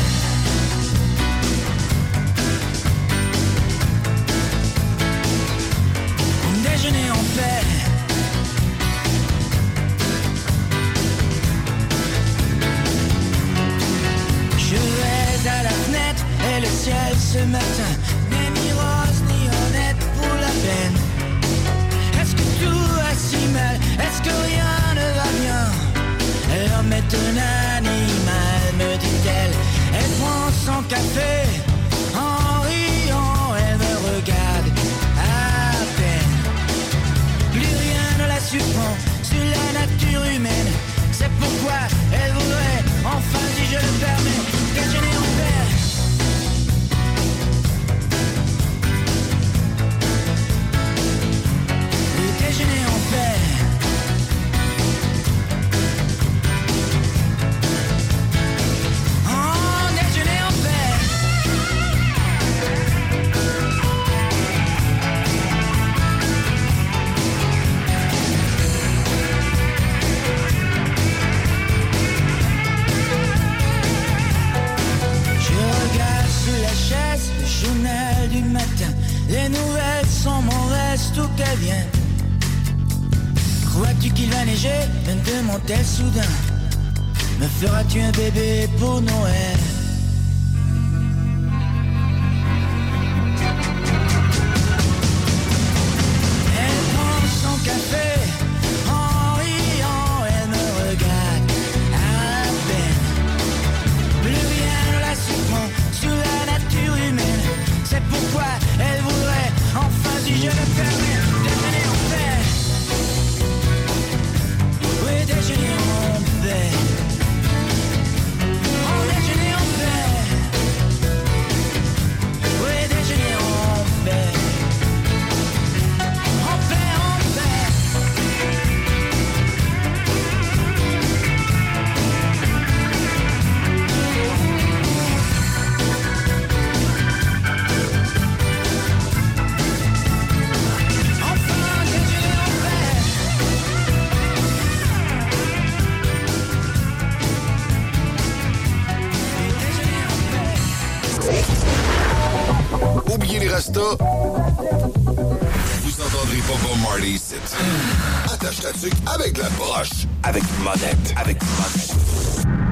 [SPEAKER 3] Avec la broche. Avec une monette. Avec une monette.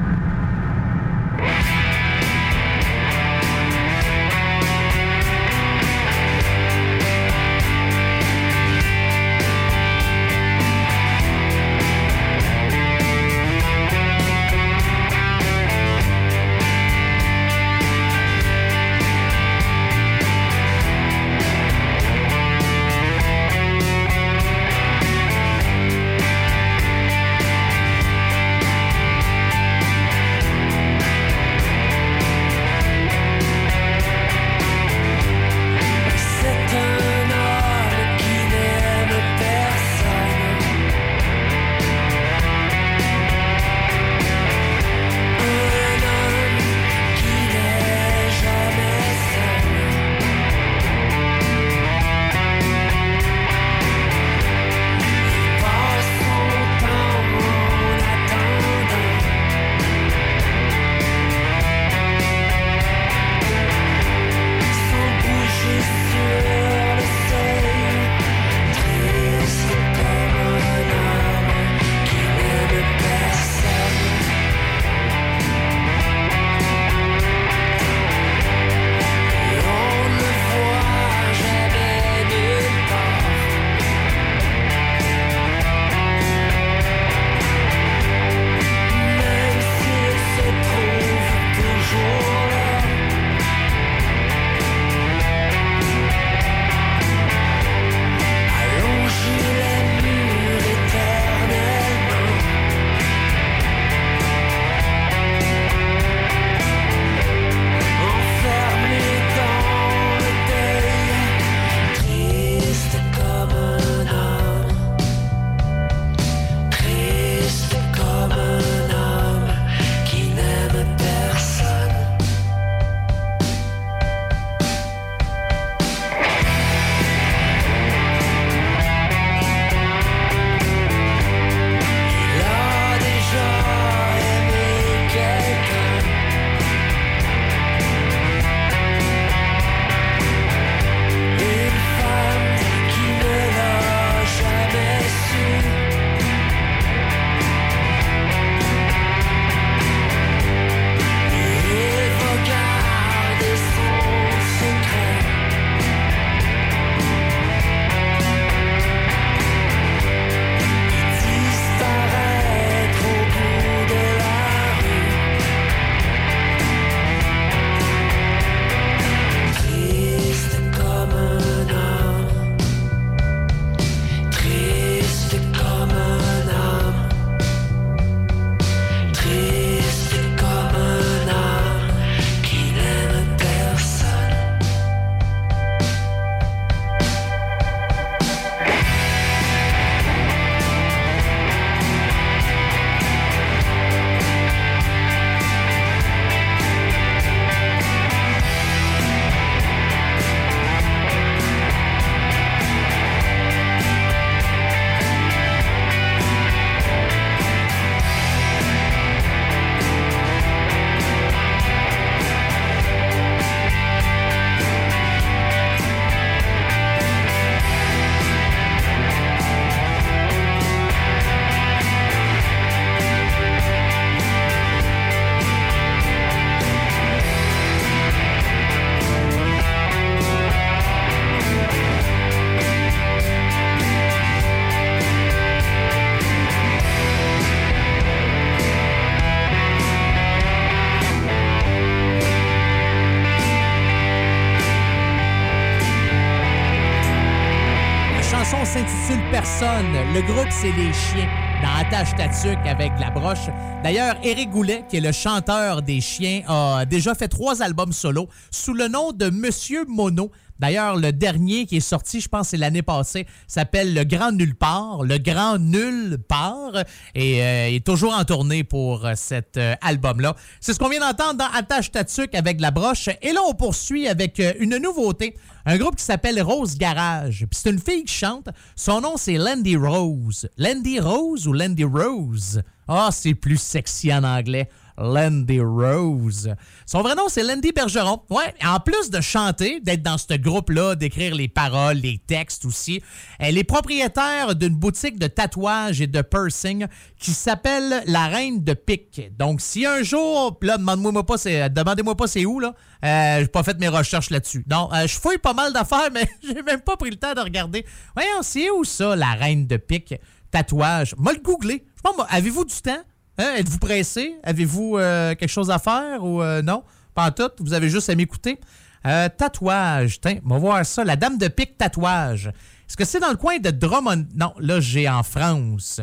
[SPEAKER 2] Le groupe, c'est les chiens dans Attache Tatuc avec la broche. D'ailleurs, Éric Goulet, qui est le chanteur des chiens, a déjà fait trois albums solo sous le nom de Monsieur Mono. D'ailleurs, le dernier qui est sorti, je pense, c'est l'année passée, s'appelle Le Grand Nulle Part. Le Grand Nulle Part. Et euh, il est toujours en tournée pour euh, cet euh, album-là. C'est ce qu'on vient d'entendre dans Attache Tatuc avec la broche. Et là, on poursuit avec une nouveauté. Un groupe qui s'appelle Rose Garage. Puis c'est une fille qui chante. Son nom, c'est Landy Rose. Landy Rose ou Landy Rose? Ah, c'est plus sexy en anglais. Landy Rose. Son vrai nom, c'est Landy Bergeron. Ouais, en plus de chanter, d'être dans ce groupe-là, d'écrire les paroles, les textes aussi, elle est propriétaire d'une boutique de tatouage et de piercing qui s'appelle La Reine de Pique. Donc, si un jour, là, demandez-moi pas, c'est, demandez-moi pas c'est où, là. Euh, j'ai pas fait mes recherches là-dessus. Non, euh, je fouille pas mal d'affaires, mais j'ai même pas pris le temps de regarder. Voyons, c'est où ça, La Reine de Pique? Tatouage. Moi, le googler. Je avez-vous du temps? Hein? Êtes-vous pressé? Avez-vous euh, quelque chose à faire ou euh, non? Pas tout. Vous avez juste à m'écouter. Euh, tatouage. Tiens, on va voir ça. La Dame de Pique tatouage. Est-ce que c'est dans le coin de Drummond? Non, là, j'ai en France.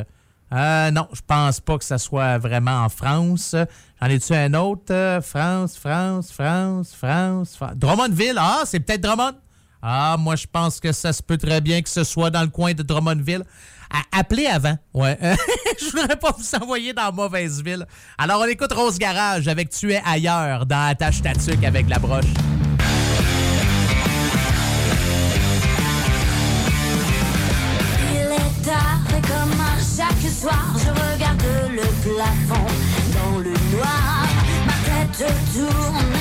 [SPEAKER 2] Euh, non, je pense pas que ça soit vraiment en France. J'en ai-tu un autre? France, France, France, France, France. Drummondville. Ah, c'est peut-être Drummond. Ah, moi, je pense que ça se peut très bien que ce soit dans le coin de Drummondville. À- appelez avant. Ouais. je voudrais pas vous envoyer dans mauvaise ville. Alors, on écoute Rose Garage avec Tu es ailleurs dans Attache Tatuc avec la broche.
[SPEAKER 25] Il est tard et comme chaque soir, je regarde le plafond dans le noir. Ma tête tourne,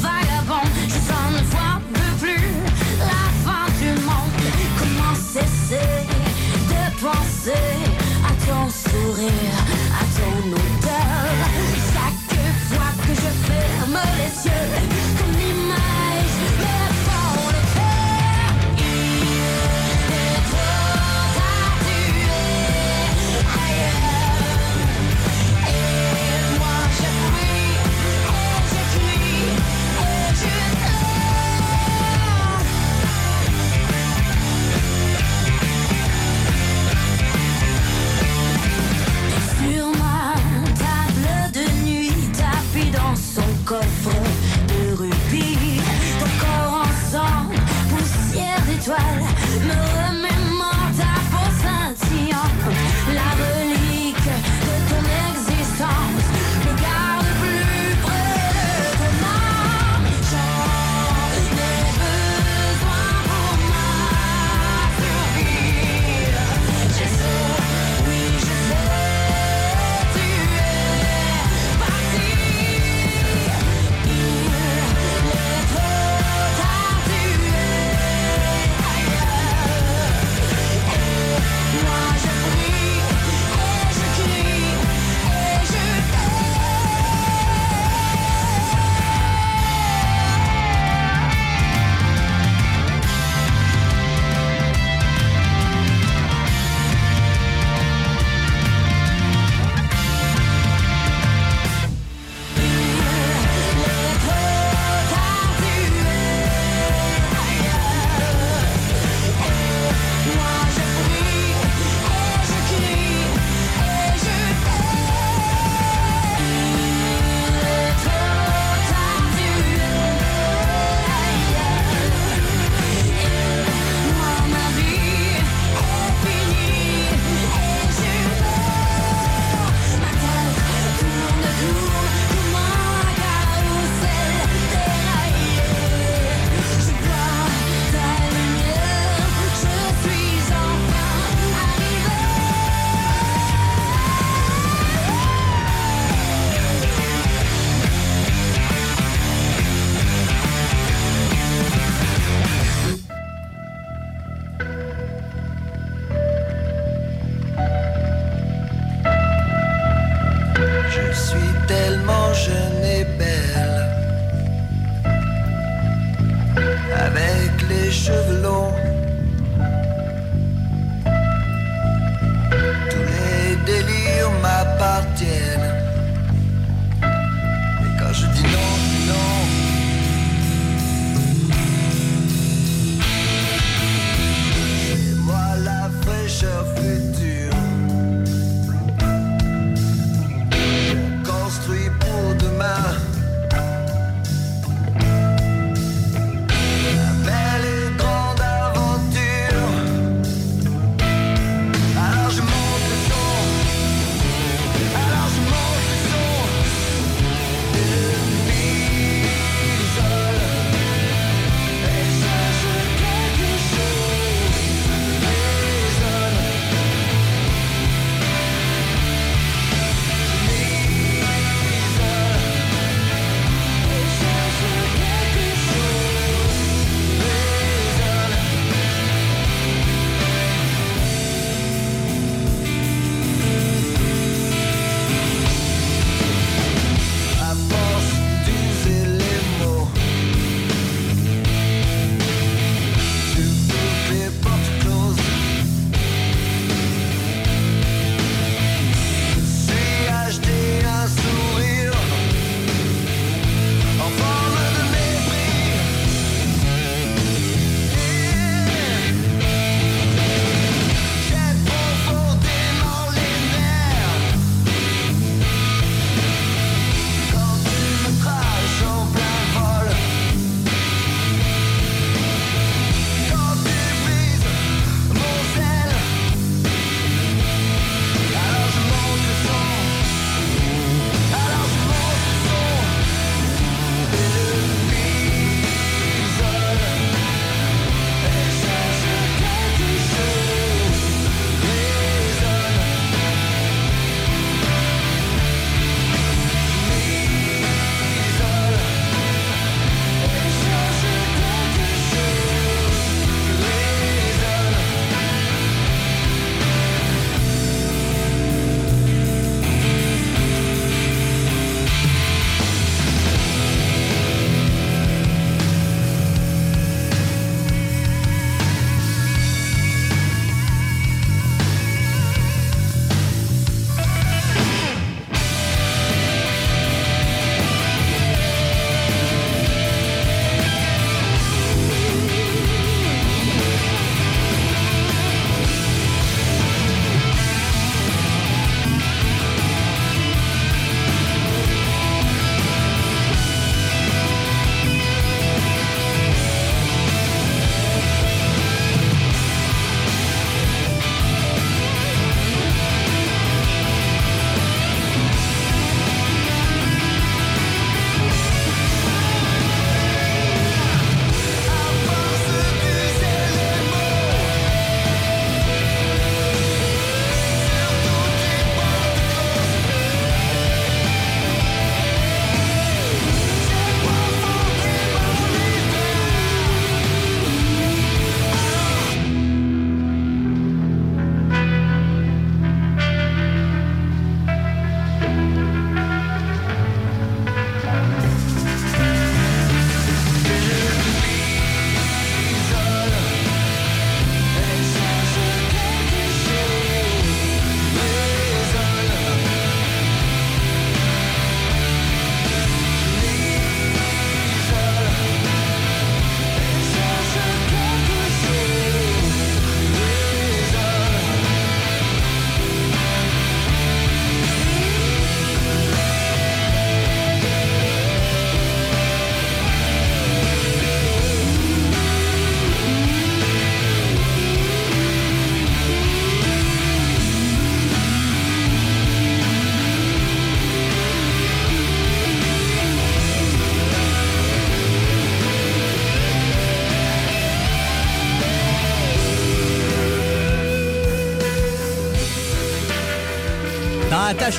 [SPEAKER 25] vagabond, je sens ne vois plus la fin du monde. Comment cesser penser à ton sourire, à ton odeur? Chaque fois que je ferme les yeux, poussière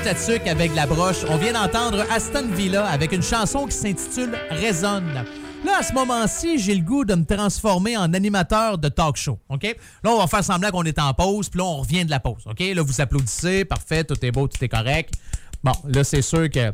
[SPEAKER 13] Avec la
[SPEAKER 2] broche. On vient d'entendre Aston Villa avec une chanson qui s'intitule Résonne. Là, à ce moment-ci, j'ai le goût de me transformer en animateur de talk show. OK? Là, on va faire semblant qu'on est en pause, puis là, on revient de la pause. OK? Là, vous applaudissez. Parfait, tout est beau, tout est correct. Bon, là, c'est sûr que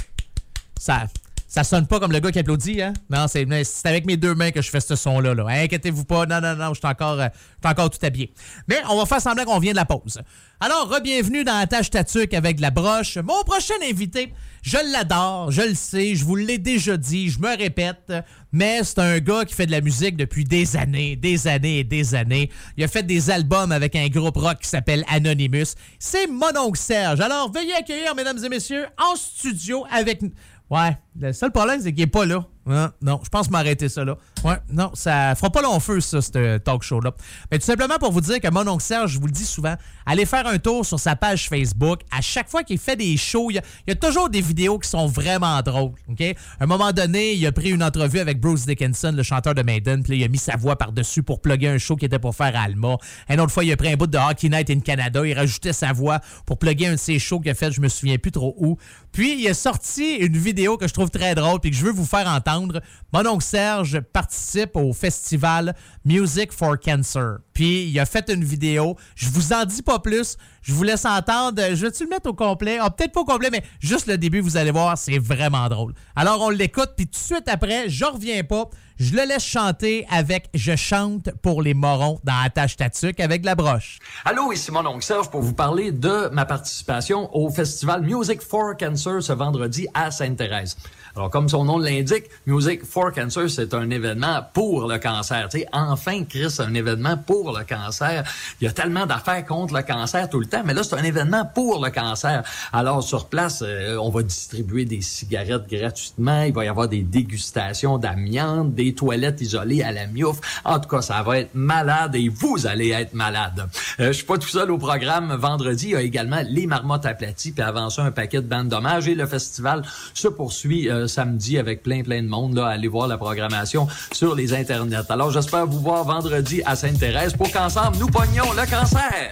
[SPEAKER 2] ça. Ça sonne pas comme le gars qui applaudit, hein? Non, c'est avec mes deux mains que je fais ce son-là. Là. Inquiétez-vous pas. Non, non, non, je suis encore, euh, encore tout habillé. Mais on va faire semblant qu'on vient de la pause. Alors, re-bienvenue dans la tâche tatuque avec la broche. Mon prochain invité, je l'adore, je le sais, je vous l'ai déjà dit, je me répète, mais c'est un gars qui fait de la musique depuis des années, des années et des années. Il a fait des albums avec un groupe rock qui s'appelle Anonymous. C'est mon oncle Serge. Alors, veuillez accueillir, mesdames et messieurs, en studio avec... Ouais, le seul problème, c'est qu'il est pas là. Hein? Non, je pense m'arrêter ça là. Ouais, non, ça fera pas long feu, ça, ce talk show-là. Mais tout simplement pour vous dire que mon oncle Serge, je vous le dis souvent, allez faire un tour sur sa page Facebook. À chaque fois qu'il fait des shows, il y, a, toujours des vidéos qui sont vraiment drôles. OK? À un moment donné, il a pris une entrevue avec Bruce Dickinson, le chanteur de Maiden, puis il a mis sa voix par-dessus pour plugger un show qu'il était pour faire à Alma. Une autre fois, il a pris un bout de Hockey Night in Canada, il rajoutait sa voix pour plugger un de ses shows qu'il a fait, je me souviens plus trop où. Puis, il a sorti une vidéo que je trouve très drôle puis que je veux vous faire entendre. Mon oncle Serge participe au festival Music for Cancer. Puis, il a fait une vidéo. Je vous en dis pas plus. Je vous laisse entendre. Je vais-tu le mettre au complet? Ah, peut-être pas au complet, mais juste le début, vous allez voir, c'est vraiment drôle. Alors, on l'écoute, puis tout de suite après, je reviens pas. Je le laisse chanter avec Je chante pour les morons dans Attache Tatuc avec la broche.
[SPEAKER 13] Allô, ici mon oncle Serge pour vous parler de ma participation au festival Music for Cancer ce vendredi à Sainte-Thérèse. Alors, comme son nom l'indique, Music for Cancer, c'est un événement pour le cancer. Tu sais, enfin, Chris, un événement pour le cancer. Il y a tellement d'affaires contre le cancer tout le temps, mais là, c'est un événement pour le cancer. Alors, sur place, euh, on va distribuer des cigarettes gratuitement. Il va y avoir des dégustations d'amiante, des toilettes isolées à la miouf. En tout cas, ça va être malade et vous allez être malade. Euh, je suis pas tout seul au programme. Vendredi, il y a également les marmottes aplaties, puis avant ça, un paquet de bandes d'hommage. Et le festival se poursuit euh, samedi avec plein, plein de monde. Là, allez voir la programmation sur les internets. Alors, j'espère vous vendredi à Sainte-Thérèse pour qu'ensemble, nous pognions le cancer.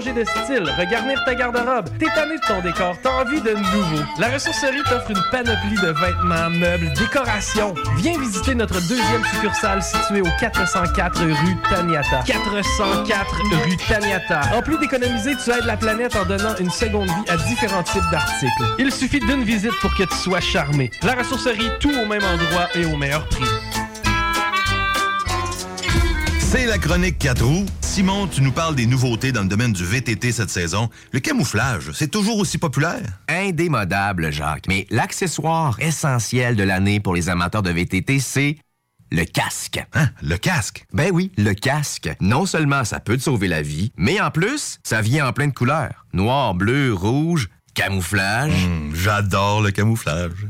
[SPEAKER 26] de
[SPEAKER 21] style, regarnir ta garde-robe, t'es de ton décor, t'as envie de nouveau. La ressourcerie t'offre une panoplie de vêtements, meubles, décorations. Viens visiter notre deuxième succursale située au 404 rue Taniata. 404 rue Taniata. En plus d'économiser, tu aides la planète en donnant une seconde vie à différents types d'articles. Il suffit d'une visite pour que tu sois charmé. La ressourcerie, tout au même endroit et au meilleur prix.
[SPEAKER 27] C'est la chronique 4 roues. Simon, tu nous parles des nouveautés dans le domaine du VTT cette saison. Le camouflage, c'est toujours aussi populaire?
[SPEAKER 28] Indémodable, Jacques. Mais l'accessoire essentiel de l'année pour les amateurs de VTT, c'est le casque.
[SPEAKER 27] Hein? Le casque?
[SPEAKER 28] Ben oui, le casque. Non seulement ça peut te sauver la vie, mais en plus, ça vient en plein de couleurs. Noir, bleu, rouge, camouflage.
[SPEAKER 27] Hmm, J'adore le camouflage.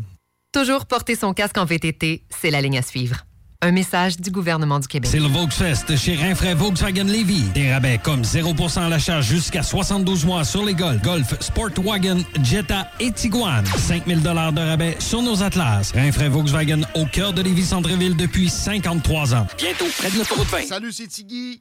[SPEAKER 29] Toujours porter son casque en VTT, c'est la ligne à suivre. Un message du gouvernement du Québec.
[SPEAKER 30] C'est le Volksfest chez Rinfraie Volkswagen Levy. Des rabais comme 0% à l'achat jusqu'à 72 mois sur les Golf, Golf, Sportwagen, Jetta et Tiguan. 5000 de rabais sur nos Atlas. Rinfraie Volkswagen au cœur de Lévis Centreville depuis 53 ans.
[SPEAKER 1] Bientôt près de l'autoroute 20.
[SPEAKER 31] Salut, c'est Tiggy.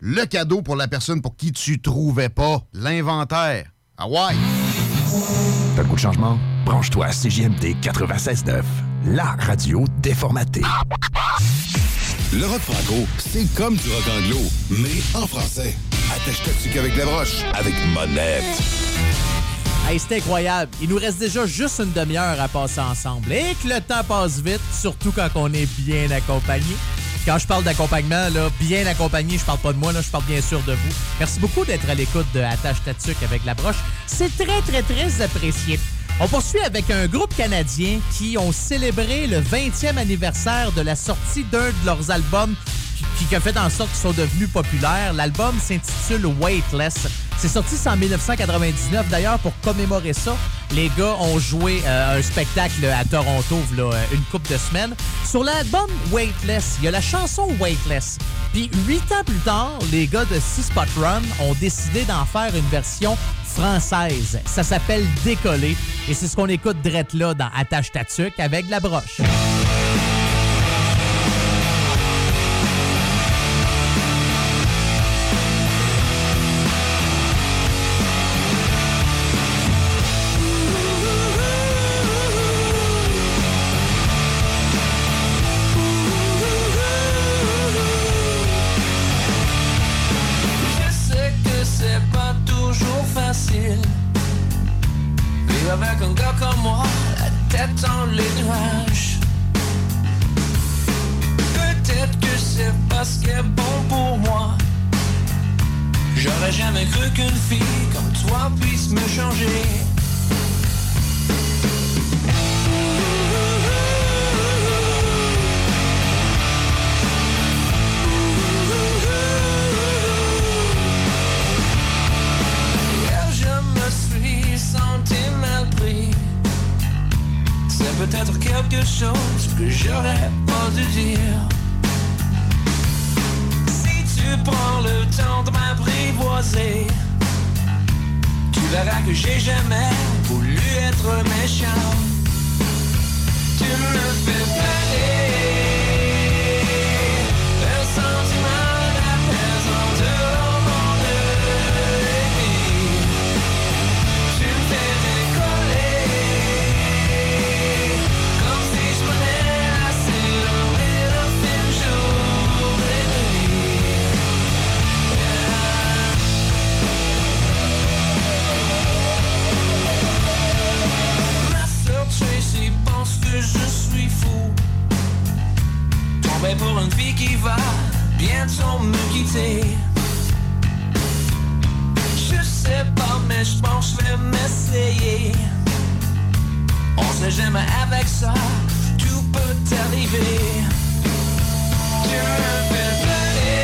[SPEAKER 31] le cadeau pour la personne pour qui tu trouvais pas. L'inventaire. Ah ouais!
[SPEAKER 1] T'as le goût de changement? Branche-toi à CJMD 96.9, la radio déformatée.
[SPEAKER 3] Le rock franco, c'est comme du rock anglo, mais en français. Attache ta avec la broche, avec Monette.
[SPEAKER 2] Hey, c'est incroyable. Il nous reste déjà juste une demi-heure à passer ensemble. Et que le temps passe vite, surtout quand on est bien accompagné. Quand je parle d'accompagnement, bien accompagné, je parle pas de moi, je parle bien sûr de vous. Merci beaucoup d'être à l'écoute de Attache Tatuc avec la broche. C'est très, très, très apprécié. On poursuit avec un groupe canadien qui ont célébré le 20e anniversaire de la sortie d'un de leurs albums qui, qui a fait en sorte qu'ils sont devenus populaires. L'album s'intitule Weightless. C'est sorti en 1999. D'ailleurs, pour commémorer ça, les gars ont joué euh, un spectacle à Toronto euh, une couple de semaines. Sur l'album Weightless, il y a la chanson Weightless. Puis huit ans plus tard, les gars de Six Spot Run ont décidé d'en faire une version française. Ça s'appelle Décoller. Et c'est ce qu'on écoute drette là dans Attache Tatuc avec la broche.
[SPEAKER 4] J'aurais jamais cru qu'une fille comme toi puisse me changer. Je me suis senti mal pris. C'est peut-être quelque chose que j'aurais pas dû dire. Prends le temps de m'apprivoiser, tu verras que j'ai jamais voulu être méchant. Tu me fais planer. Pour une fille qui va bientôt me quitter. Je sais pas mais je pense que je vais m'essayer. On sait jamais avec ça Tout peut arriver.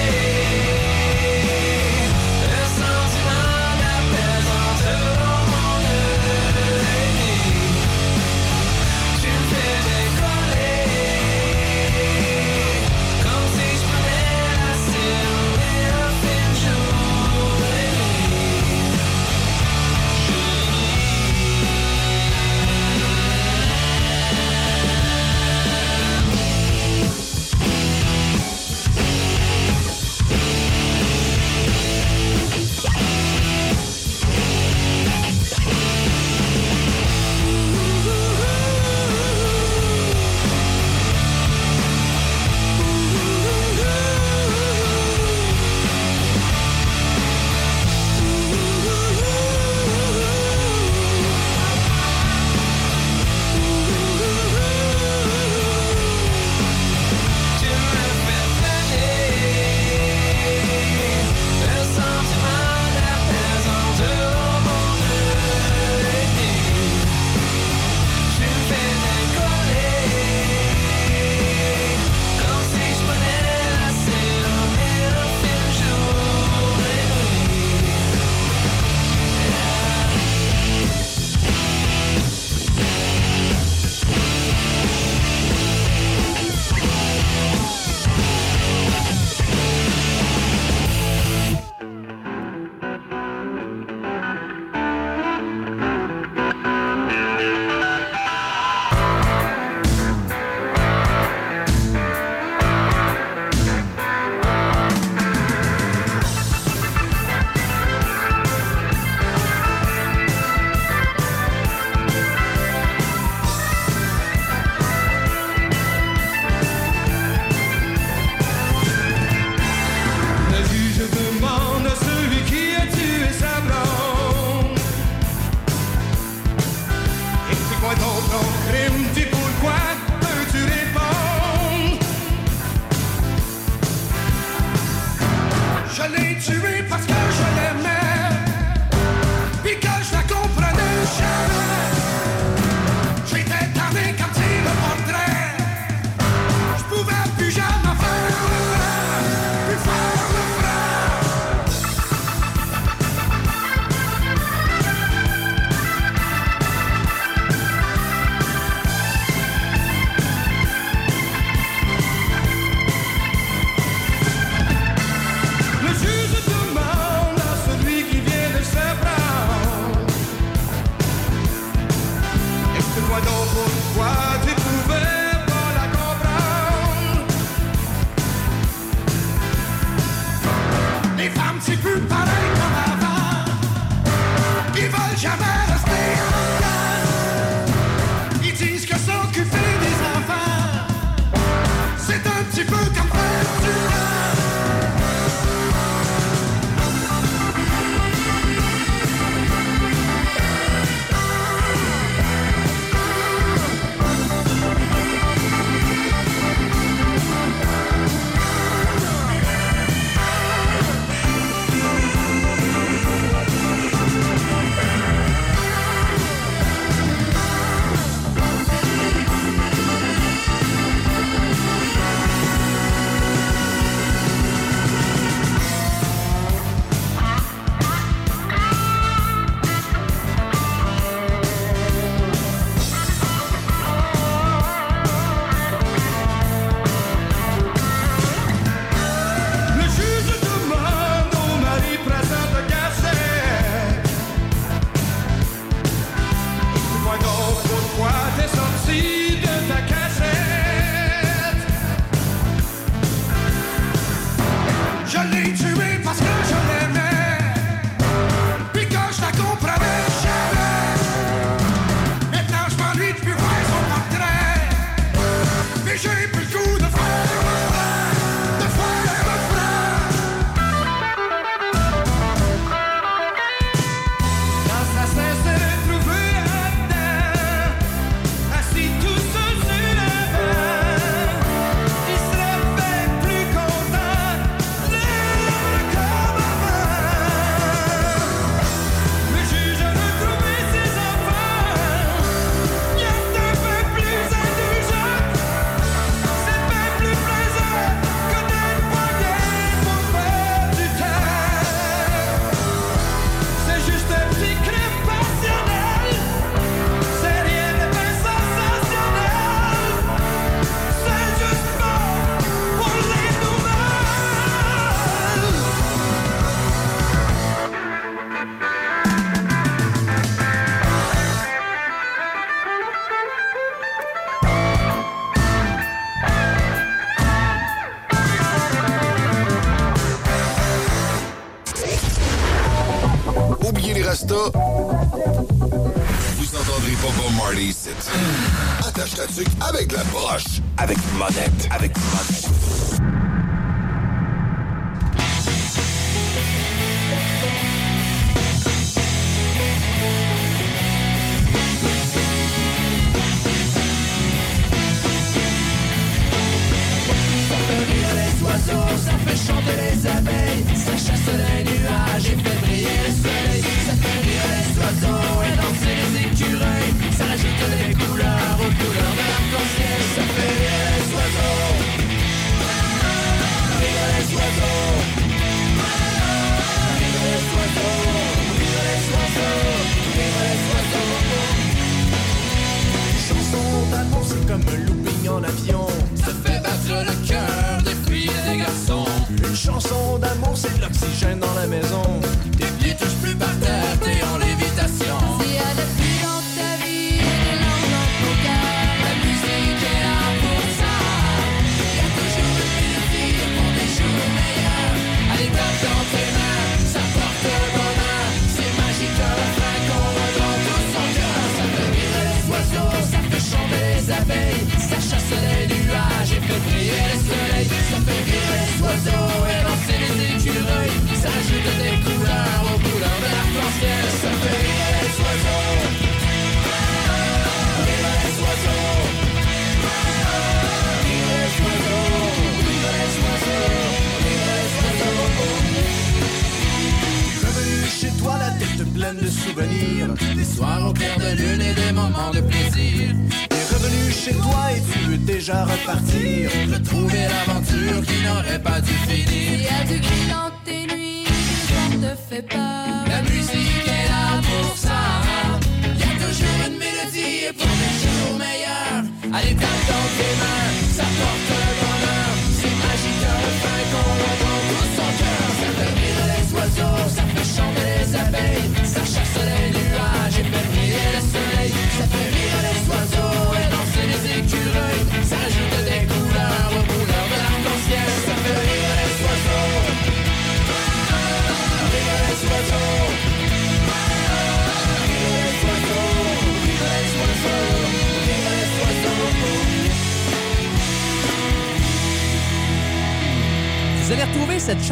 [SPEAKER 13] Thank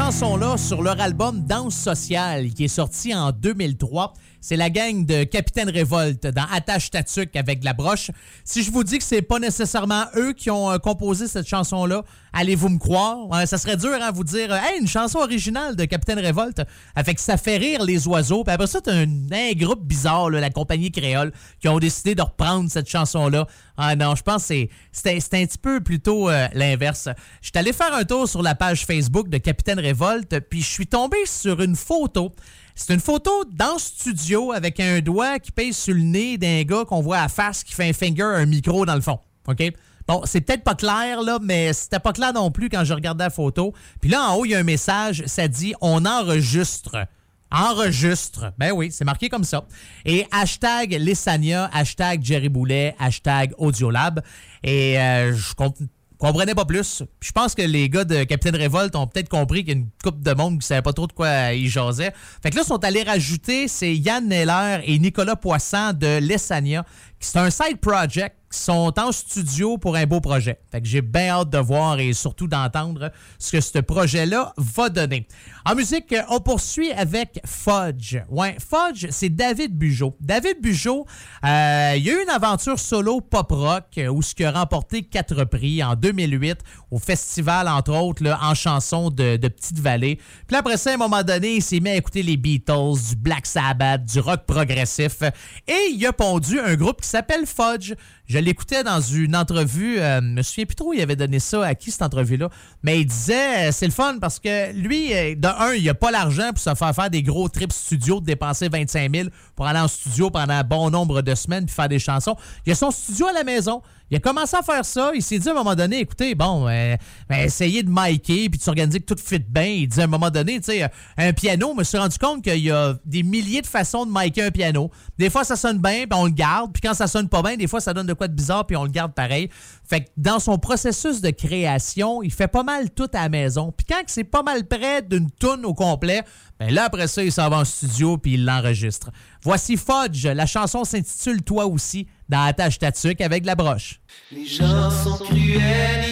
[SPEAKER 2] chanson-là sur leur album Danse sociale qui est sorti en 2003. C'est la gang de Capitaine Révolte dans Attache Tatuc avec la broche. Si je vous dis que c'est pas nécessairement eux qui ont euh, composé cette chanson-là, allez-vous me croire? Ça serait dur à vous dire, euh, hey, une chanson originale de Capitaine Révolte. Fait que ça fait rire les oiseaux. Puis après ça, t'as un, groupe bizarre, là, la compagnie créole, qui ont décidé de reprendre cette chanson-là. Ah non, je pense que c'est- un petit peu plutôt euh, l'inverse. Je suis allé faire un tour sur la page Facebook de Capitaine Révolte, puis je suis tombé sur une photo. C'est une photo dans studio avec un doigt qui pèse sur le nez d'un gars qu'on voit à face qui fait un finger, un micro dans le fond. OK? Bon, c'est peut-être pas clair, là, mais c'était pas clair non plus quand je regardais la photo. Puis là, en haut, il y a un message, ça dit On enregistre. Enregistre. Ben oui, c'est marqué comme ça. Et hashtag Lissania, hashtag Jerry Boulet, hashtag Audiolab. Et euh, je comp- comprenais pas plus. Je pense que les gars de Capitaine Révolte ont peut-être compris qu'il y a une coupe de monde qui savait pas trop de quoi ils jasaient. Fait que là, ils sont allés rajouter, c'est Yann Neller et Nicolas Poisson de Lessania. C'est un side project qui sont en studio pour un beau projet. Fait que j'ai bien hâte de voir et surtout d'entendre ce que ce projet-là va donner. En musique, on poursuit avec Fudge. Ouais, Fudge, c'est David Bugeaud. David Bugeaud, euh, il a eu une aventure solo pop-rock euh, où ce qui a remporté quatre prix en 2008 au festival, entre autres, en chanson de, de Petite-Vallée. Puis après ça, à un moment donné, il s'est mis à écouter les Beatles, du Black Sabbath, du rock progressif. Et il a pondu un groupe qui s'appelle Fudge. Je l'écoutais dans une entrevue, euh, je me souviens plus trop, il avait donné ça à qui cette entrevue-là, mais il disait, euh, c'est le fun parce que lui, euh, de un, il a pas l'argent pour se faire faire des gros trips studio, de dépenser 25 000 pour aller en studio pendant un bon nombre de semaines puis faire des chansons. Il a son studio à la maison. Il a commencé à faire ça. Il s'est dit à un moment donné, écoutez, bon, euh, ben, essayez de micer puis de s'organiser que tout fit bien. Il dit à un moment donné, tu sais, un piano, je me suis rendu compte qu'il y a des milliers de façons de micer un piano. Des fois, ça sonne bien, puis on le garde. Puis quand ça sonne pas bien, des fois, ça donne de quoi bizarre, puis on le garde pareil. Fait que dans son processus de création, il fait pas mal tout à la maison. Puis quand c'est pas mal près d'une toune au complet, ben là, après ça, il s'en va en studio, puis il l'enregistre. Voici Fudge. La chanson s'intitule Toi aussi dans Attache ta tuque avec la broche.
[SPEAKER 17] Les gens sont cruels,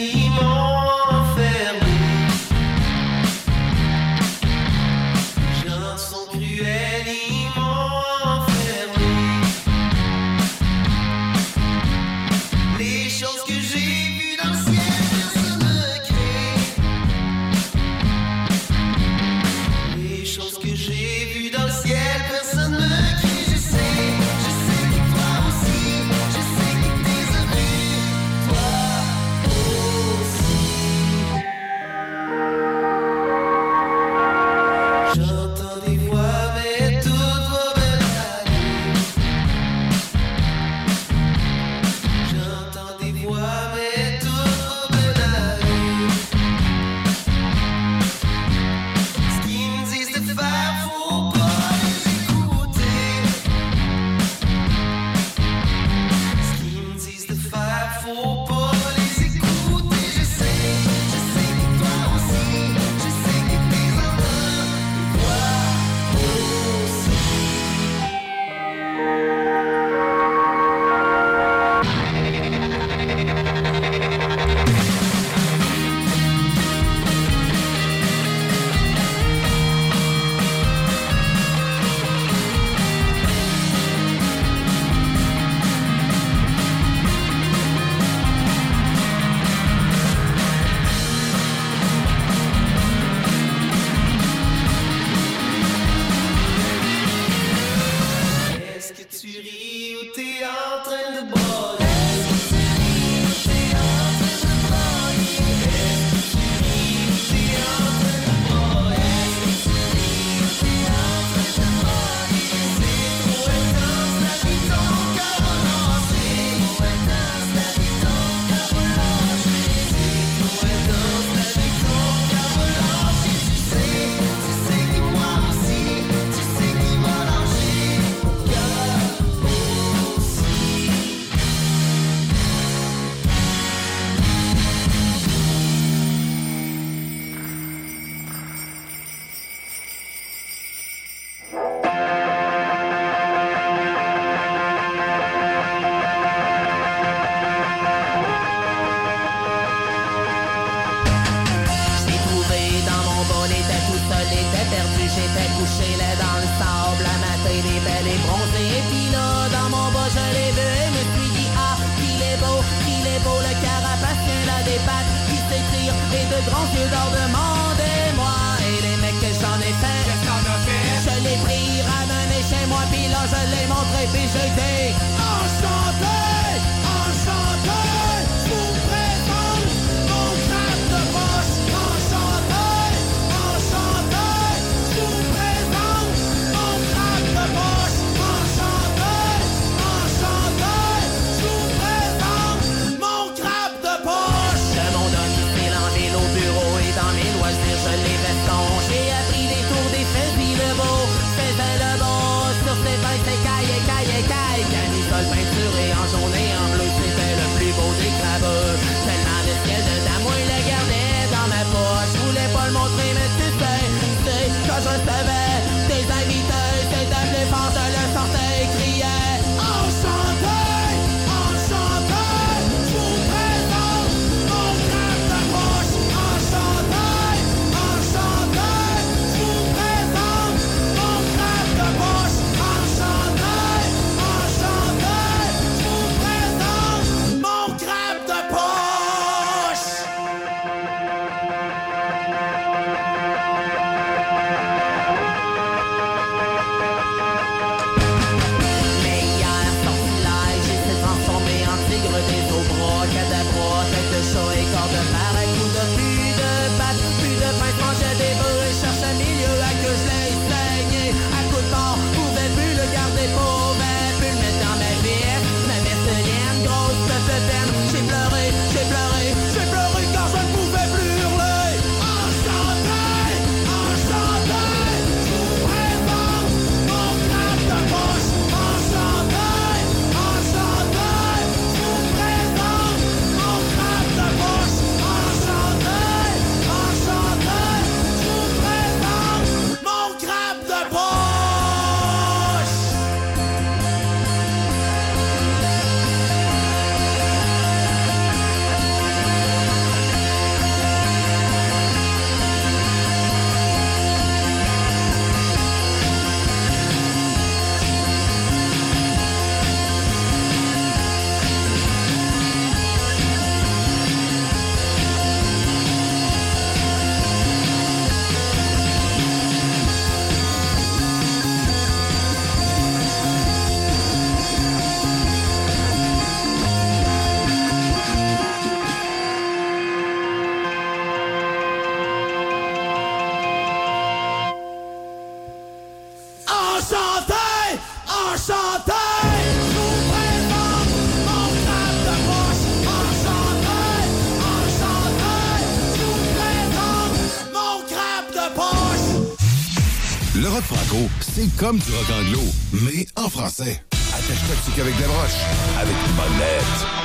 [SPEAKER 3] comme du rock anglo, mais en français. Attache-toi dessus qu'avec des broches, avec Monette.
[SPEAKER 32] Dans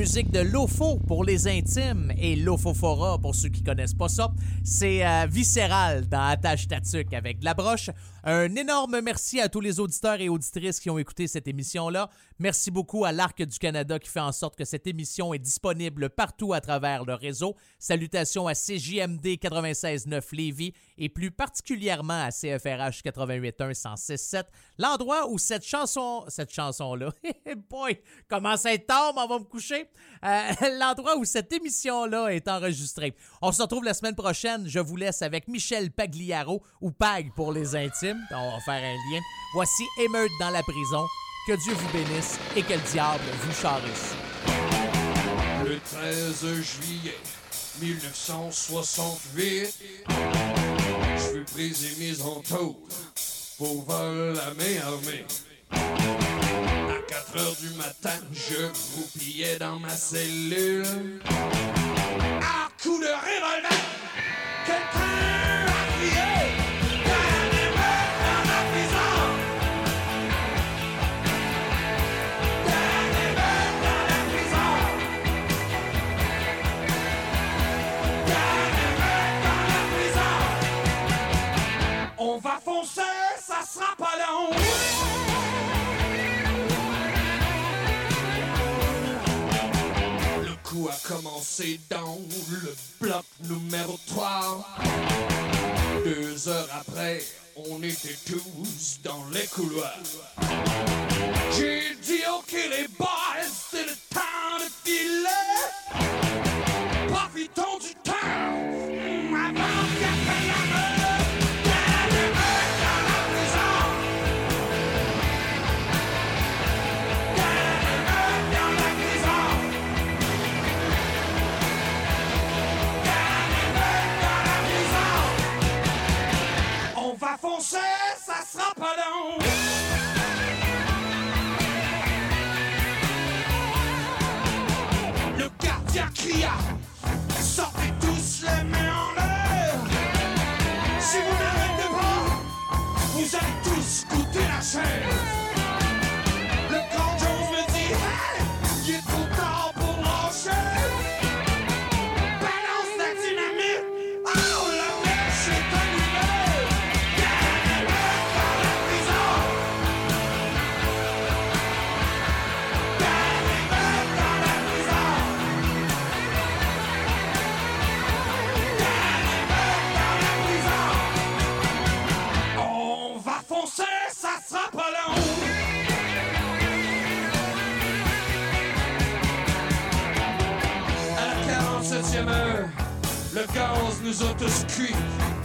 [SPEAKER 2] musique de Lofo pour les intimes et Lofofora pour ceux qui connaissent pas ça, c'est euh, viscéral dans Attache Tatuc avec de la broche. Un énorme merci à tous les auditeurs et auditrices qui ont écouté cette émission-là. Merci beaucoup à l'Arc du Canada qui fait en sorte que cette émission est disponible partout à travers le réseau. Salutations à CJMD 96.9 Lévis et plus particulièrement à CFRH 88.1 106.7, l'endroit où cette chanson, cette chanson-là, boy, commence à être tard, on va me coucher. Euh, l'endroit où cette émission-là est enregistrée. On se retrouve la semaine prochaine. Je vous laisse avec Michel Pagliaro ou Pag pour les intimes. On va faire un lien. Voici Émeute dans la prison. Que Dieu vous bénisse et que le diable vous charisse.
[SPEAKER 15] Le 13 juillet 1968, je fus pris et mis en pour vol à main armée. À 4 heures du matin, je croupillais dans ma cellule. À coup de revolver, quelqu'un
[SPEAKER 13] sera pas long. Le coup a commencé dans le bloc numéro 3. Deux heures après, on était tous dans les couloirs. nos the creep